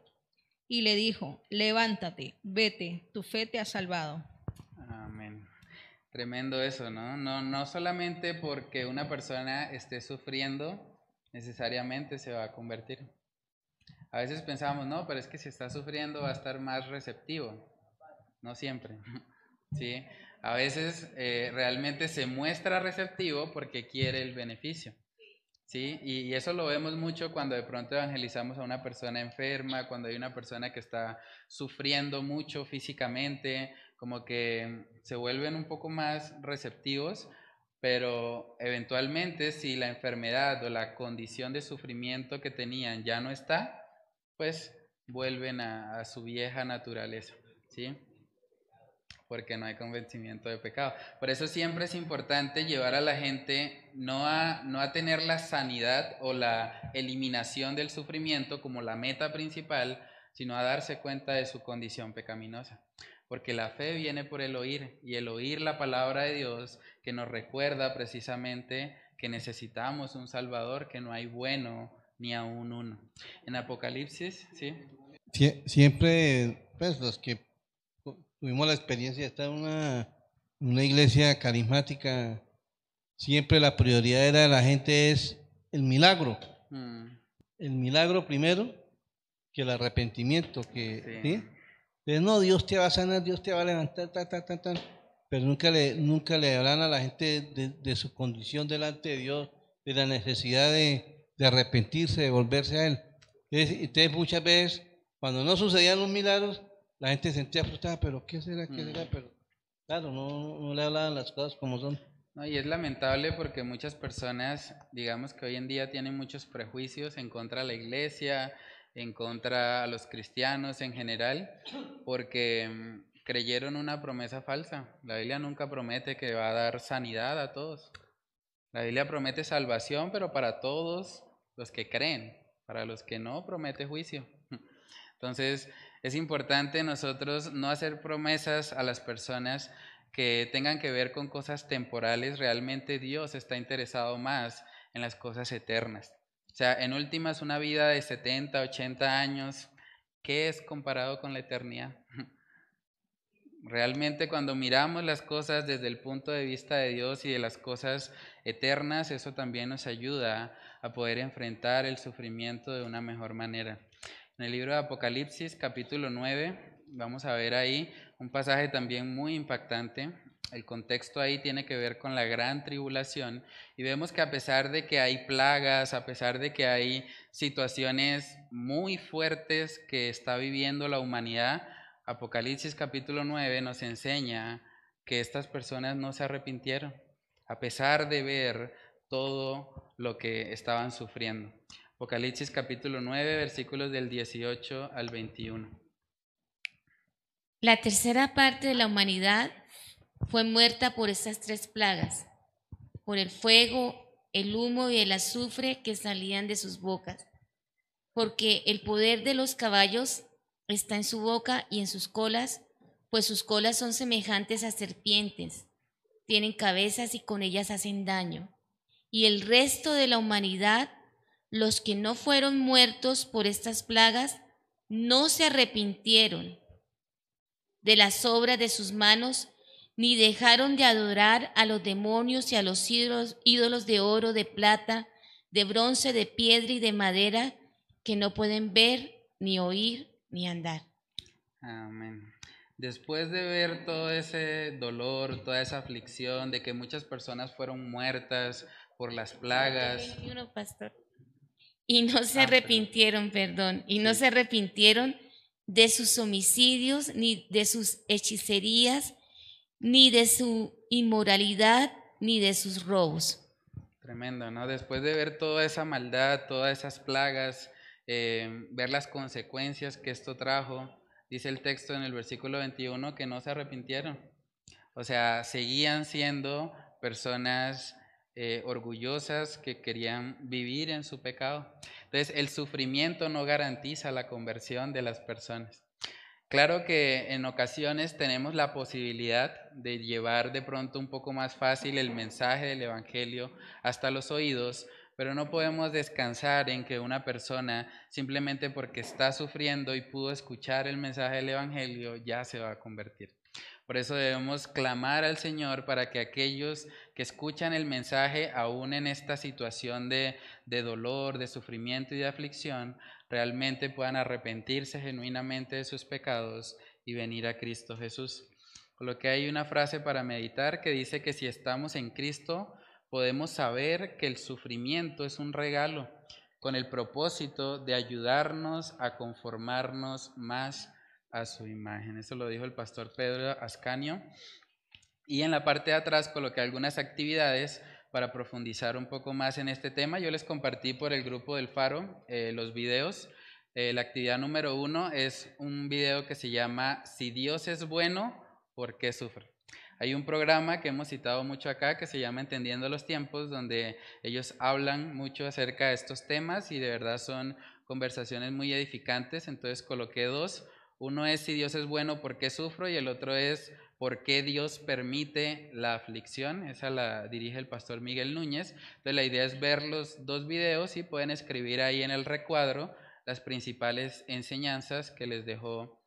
Speaker 7: Y le dijo, levántate, vete, tu fe te ha salvado.
Speaker 1: Amén. Tremendo eso, ¿no? No, no solamente porque una persona esté sufriendo, necesariamente se va a convertir. A veces pensamos, no, pero es que si está sufriendo va a estar más receptivo. No siempre. ¿Sí? A veces eh, realmente se muestra receptivo porque quiere el beneficio. ¿Sí? Y, eso lo vemos mucho cuando de pronto evangelizamos a una persona enferma, cuando hay una persona que está sufriendo mucho físicamente, como que se vuelven un poco más receptivos, pero eventualmente si la enfermedad o la condición de sufrimiento que tenían ya no está, pues vuelven a, su vieja naturaleza, ¿sí? Porque no hay convencimiento de pecado. Por eso siempre es importante llevar a la gente no a, no a tener la sanidad o la eliminación del sufrimiento como la meta principal, sino a darse cuenta de su condición pecaminosa. Porque la fe viene por el oír y el oír la palabra de Dios que nos recuerda precisamente que necesitamos un Salvador, que no hay bueno ni aún uno. En Apocalipsis, ¿sí?
Speaker 5: siempre, pues los que tuvimos la experiencia de estar en una, una iglesia carismática, siempre la prioridad era de la gente es el milagro. Mm. El milagro primero que el arrepentimiento, que ¿sí? no, Dios te va a sanar, Dios te va a levantar, ta, ta, ta, ta. pero nunca le, nunca le hablan a la gente de, su condición delante de Dios, de la necesidad de, de arrepentirse, de volverse a Él. Entonces, muchas veces, cuando no sucedían los milagros, la gente sentía frustrada, pero ¿qué será? ¿Qué será? Mm. Pero claro, no, no le hablaban las cosas como son.
Speaker 1: No, y es lamentable porque muchas personas, digamos que hoy en día tienen muchos prejuicios en contra de la iglesia, en contra a los cristianos en general, porque mm, creyeron una promesa falsa. La Biblia nunca promete que va a dar sanidad a todos. La Biblia promete salvación, pero para todos los que creen. Para los que no, promete juicio. Entonces, es importante nosotros no hacer promesas a las personas que tengan que ver con cosas temporales. Realmente Dios está interesado más en las cosas eternas. O sea, en últimas, una vida de 70, 80 años, ¿qué es comparado con la eternidad? Realmente cuando miramos las cosas desde el punto de vista de Dios y de las cosas eternas, eso también nos ayuda a poder enfrentar el sufrimiento de una mejor manera. En el libro de Apocalipsis, capítulo 9, vamos a ver ahí un pasaje también muy impactante. El contexto ahí tiene que ver con la gran tribulación y vemos que a pesar de que hay plagas, a pesar de que hay situaciones muy fuertes que está viviendo la humanidad, Apocalipsis capítulo 9 nos enseña que estas personas no se arrepintieron, a pesar de ver todo lo que estaban sufriendo. Apocalipsis capítulo 9, versículos del 18 al 21.
Speaker 4: La tercera parte de la humanidad fue muerta por estas tres plagas, por el fuego, el humo y el azufre que salían de sus bocas, porque el poder de los caballos está en su boca y en sus colas, pues sus colas son semejantes a serpientes, tienen cabezas y con ellas hacen daño. Y el resto de la humanidad los que no fueron muertos por estas plagas no se arrepintieron de las obras de sus manos, ni dejaron de adorar a los demonios y a los ídolos, de oro, de plata, de bronce, de piedra y de madera, que no pueden ver, ni oír, ni andar.
Speaker 1: Amén. Después de ver todo ese dolor, toda esa aflicción, de que muchas personas fueron muertas por las plagas.
Speaker 4: pastor. Y no se ah, arrepintieron, perdón, y no se arrepintieron de sus homicidios, ni de sus hechicerías, ni de su inmoralidad, ni de sus robos.
Speaker 1: Tremendo, ¿no? Después de ver toda esa maldad, todas esas plagas, eh, ver las consecuencias que esto trajo, dice el texto en el versículo 21 que no se arrepintieron. O sea, seguían siendo personas eh, orgullosas que querían vivir en su pecado. Entonces, el sufrimiento no garantiza la conversión de las personas. Claro que en ocasiones tenemos la posibilidad de llevar de pronto un poco más fácil el mensaje del Evangelio hasta los oídos, pero no podemos descansar en que una persona simplemente porque está sufriendo y pudo escuchar el mensaje del Evangelio ya se va a convertir. Por eso debemos clamar al Señor para que aquellos que escuchan el mensaje, aún en esta situación de, dolor, de sufrimiento y de aflicción, realmente puedan arrepentirse genuinamente de sus pecados y venir a Cristo Jesús. Por lo que hay una frase para meditar que dice que si estamos en Cristo, podemos saber que el sufrimiento es un regalo con el propósito de ayudarnos a conformarnos más a su imagen. Eso lo dijo el pastor Pedro Ascanio. Y en la parte de atrás coloqué algunas actividades para profundizar un poco más en este tema. Yo les compartí por el grupo del Faro eh, los videos. Eh, la actividad número uno es un video que se llama Si Dios es bueno, ¿por qué sufre? Hay un programa que hemos citado mucho acá que se llama Entendiendo los Tiempos, donde ellos hablan mucho acerca de estos temas y de verdad son conversaciones muy edificantes. Entonces coloqué dos. Uno es si Dios es bueno, ¿por qué sufro? Y el otro es por qué Dios permite la aflicción. Esa la dirige el pastor Miguel Núñez. Entonces la idea es ver los dos videos y pueden escribir ahí en el recuadro las principales enseñanzas que les dejó,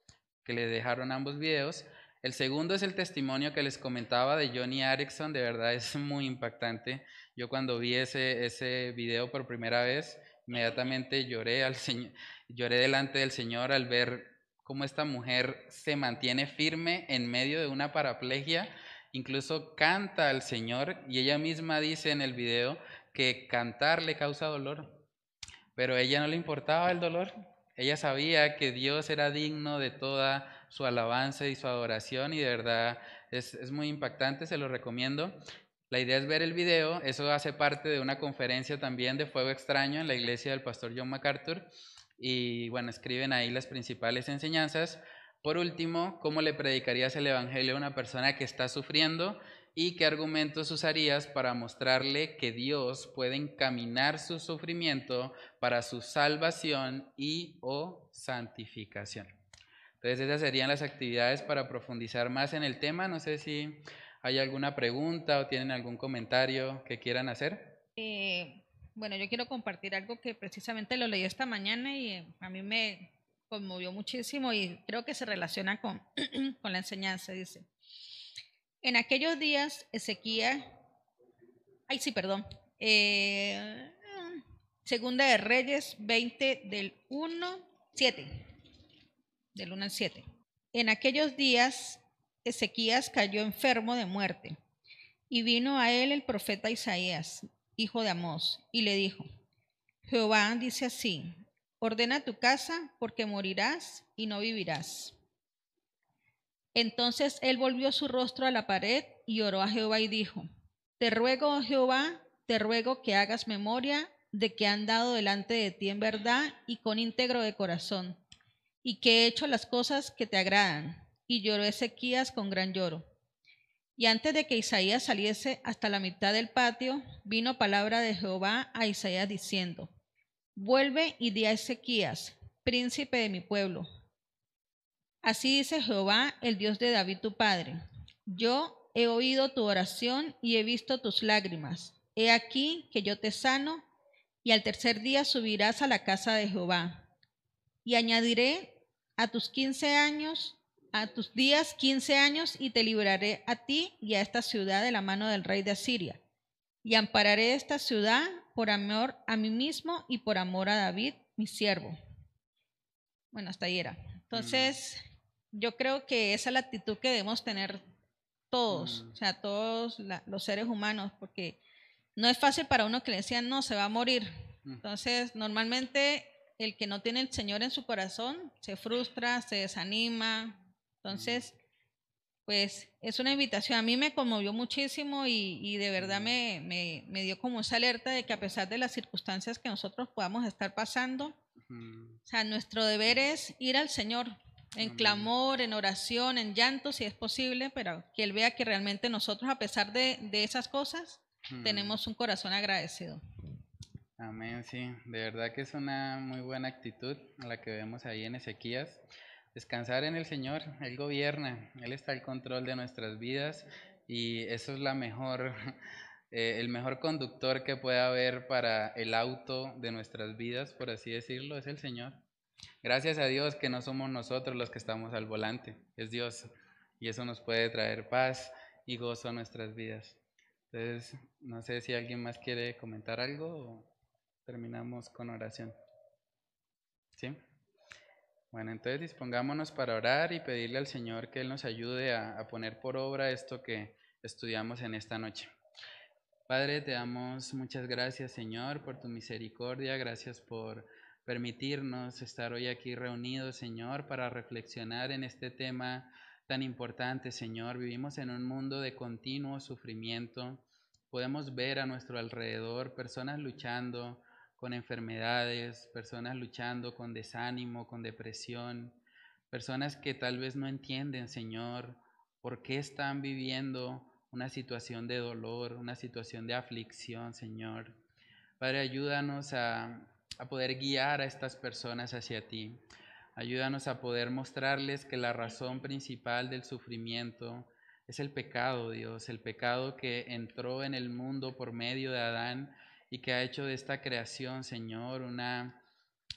Speaker 1: que les dejaron ambos videos. El segundo es el testimonio que les comentaba de Johnny Erickson, de verdad es muy impactante. Yo cuando vi ese, ese video por primera vez, inmediatamente lloré, al señor, lloré delante del Señor al ver cómo esta mujer se mantiene firme en medio de una paraplegia, incluso canta al Señor y ella misma dice en el video que cantar le causa dolor, pero a ella no le importaba el dolor, ella sabía que Dios era digno de toda su alabanza y su adoración y de verdad es, muy impactante, se lo recomiendo. La idea es ver el video, eso hace parte de una conferencia también de Fuego Extraño en la iglesia del pastor John MacArthur y bueno, escriben ahí las principales enseñanzas. Por último, ¿cómo le predicarías el Evangelio a una persona que está sufriendo? ¿Y qué argumentos usarías para mostrarle que Dios puede encaminar su sufrimiento para su salvación y o santificación? Entonces esas serían las actividades para profundizar más en el tema. No sé si hay alguna pregunta o tienen algún comentario que quieran hacer.
Speaker 7: Eh, bueno, yo quiero compartir algo que precisamente lo leí esta mañana y eh, a mí me conmovió muchísimo y creo que se relaciona con, con la enseñanza. Dice, en aquellos días Ezequiel, ay sí, perdón, eh, Segunda de Reyes 20 del 1, 7 del 1 al 7. En aquellos días Ezequías cayó enfermo de muerte, y vino a él el profeta Isaías, hijo de Amós, y le dijo, Jehová dice así, ordena tu casa porque morirás y no vivirás. Entonces él volvió su rostro a la pared y oró a Jehová y dijo, Te ruego, oh Jehová, te ruego que hagas memoria de que han dado delante de ti en verdad y con íntegro de corazón y que he hecho las cosas que te agradan. Y lloró Ezequías con gran lloro. Y antes de que Isaías saliese hasta la mitad del patio, vino palabra de Jehová a Isaías diciendo, Vuelve y di a Ezequías, príncipe de mi pueblo. Así dice Jehová, el Dios de David tu padre. Yo he oído tu oración y he visto tus lágrimas. He aquí que yo te sano, y al tercer día subirás a la casa de Jehová. Y añadiré a tus quince años, a tus días quince años, y te libraré a ti y a esta ciudad de la mano del rey de Asiria. Y ampararé esta ciudad por amor a mí mismo y por amor a David, mi siervo. Bueno, hasta ahí era. Entonces, mm. yo creo que esa es la actitud que debemos tener todos, mm. o sea, todos los seres humanos, porque no es fácil para uno que le decían, no, se va a morir. Mm. Entonces, normalmente el que no tiene el Señor en su corazón se frustra, se desanima. Entonces, pues es una invitación. A mí me conmovió muchísimo y, de verdad me, me, dio como esa alerta de que a pesar de las circunstancias que nosotros podamos estar pasando, o sea, nuestro deber es ir al Señor. en clamor, en oración, en llanto, si es posible, pero que Él vea que realmente nosotros, a pesar de, de esas cosas,
Speaker 1: Mm.
Speaker 7: tenemos un corazón agradecido.
Speaker 1: Amén, sí, de verdad que es una muy buena actitud la que vemos ahí en Ezequías. Descansar en el Señor, Él gobierna, Él está al control de nuestras vidas y eso es la mejor, eh, el mejor conductor que puede haber para el auto de nuestras vidas, por así decirlo, es el Señor. Gracias a Dios que no somos nosotros los que estamos al volante, es Dios y eso nos puede traer paz y gozo a nuestras vidas. Entonces, no sé si alguien más quiere comentar algo o terminamos con oración. ¿Sí? Bueno, entonces dispongámonos para orar y pedirle al Señor que Él nos ayude a, poner por obra esto que estudiamos en esta noche. Padre, te damos muchas gracias, Señor, por tu misericordia. Gracias por permitirnos estar hoy aquí reunidos, Señor, para reflexionar en este tema tan importante, Señor. Vivimos en un mundo de continuo sufrimiento. Podemos ver a nuestro alrededor personas luchando con enfermedades, personas luchando con desánimo, con depresión, personas que tal vez no entienden, Señor, por qué están viviendo una situación de dolor, una situación de aflicción, Señor. Padre, ayúdanos a, a poder guiar a estas personas hacia ti. Ayúdanos a poder mostrarles que la razón principal del sufrimiento es el pecado, Dios, el pecado que entró en el mundo por medio de Adán y que ha hecho de esta creación, Señor, una,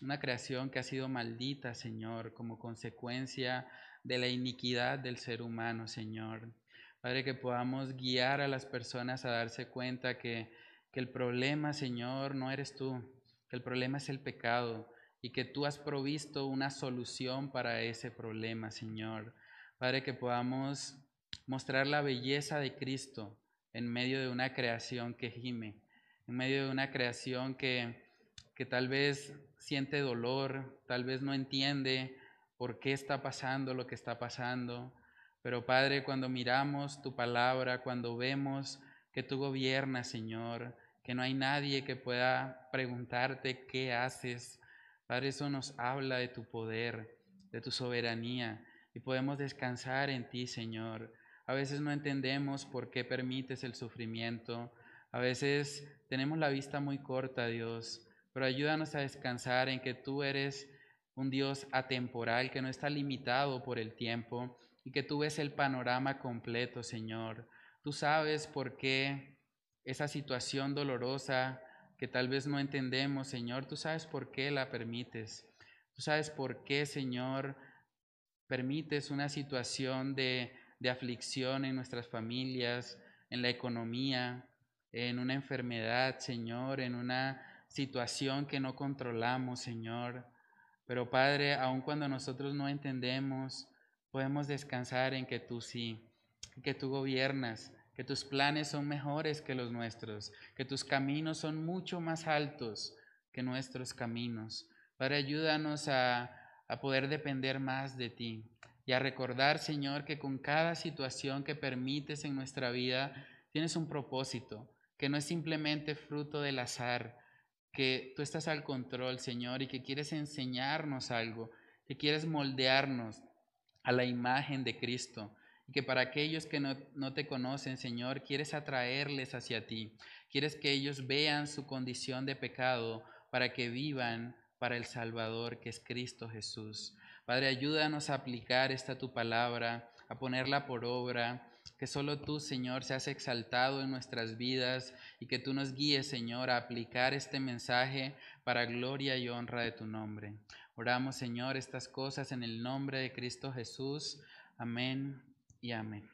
Speaker 1: una creación que ha sido maldita, Señor, como consecuencia de la iniquidad del ser humano, Señor. Padre, que podamos guiar a las personas a darse cuenta que, que el problema, Señor, no eres tú, que el problema es el pecado y que tú has provisto una solución para ese problema, Señor. Padre, que podamos mostrar la belleza de Cristo en medio de una creación que gime, en medio de una creación que, que tal vez siente dolor, tal vez no entiende por qué está pasando lo que está pasando. Pero Padre, cuando miramos tu palabra, cuando vemos que tú gobiernas, Señor, que no hay nadie que pueda preguntarte qué haces, Padre, eso nos habla de tu poder, de tu soberanía, y podemos descansar en ti, Señor. A veces no entendemos por qué permites el sufrimiento, a veces tenemos la vista muy corta, Dios, pero ayúdanos a descansar en que tú eres un Dios atemporal, que no está limitado por el tiempo y que tú ves el panorama completo, Señor. Tú sabes por qué esa situación dolorosa que tal vez no entendemos, Señor, tú sabes por qué la permites. Tú sabes por qué, Señor, permites una situación de, de aflicción en nuestras familias, en la economía, en una enfermedad, Señor, en una situación que no controlamos, Señor. Pero Padre, aun cuando nosotros no entendemos, podemos descansar en que tú sí, que tú gobiernas, que tus planes son mejores que los nuestros, que tus caminos son mucho más altos que nuestros caminos. Padre, ayúdanos a, a poder depender más de ti y a recordar, Señor, que con cada situación que permites en nuestra vida, tienes un propósito, que no es simplemente fruto del azar, que tú estás al control, Señor, y que quieres enseñarnos algo, que quieres moldearnos a la imagen de Cristo. Y que para aquellos que no, no, te conocen, Señor, quieres atraerles hacia ti. Quieres que ellos vean su condición de pecado para que vivan para el Salvador que es Cristo Jesús. Padre, ayúdanos a aplicar esta tu palabra, a ponerla por obra, que solo tú, Señor, seas exaltado en nuestras vidas y que tú nos guíes, Señor, a aplicar este mensaje para gloria y honra de tu nombre. Oramos, Señor, estas cosas en el nombre de Cristo Jesús. Amén y amén.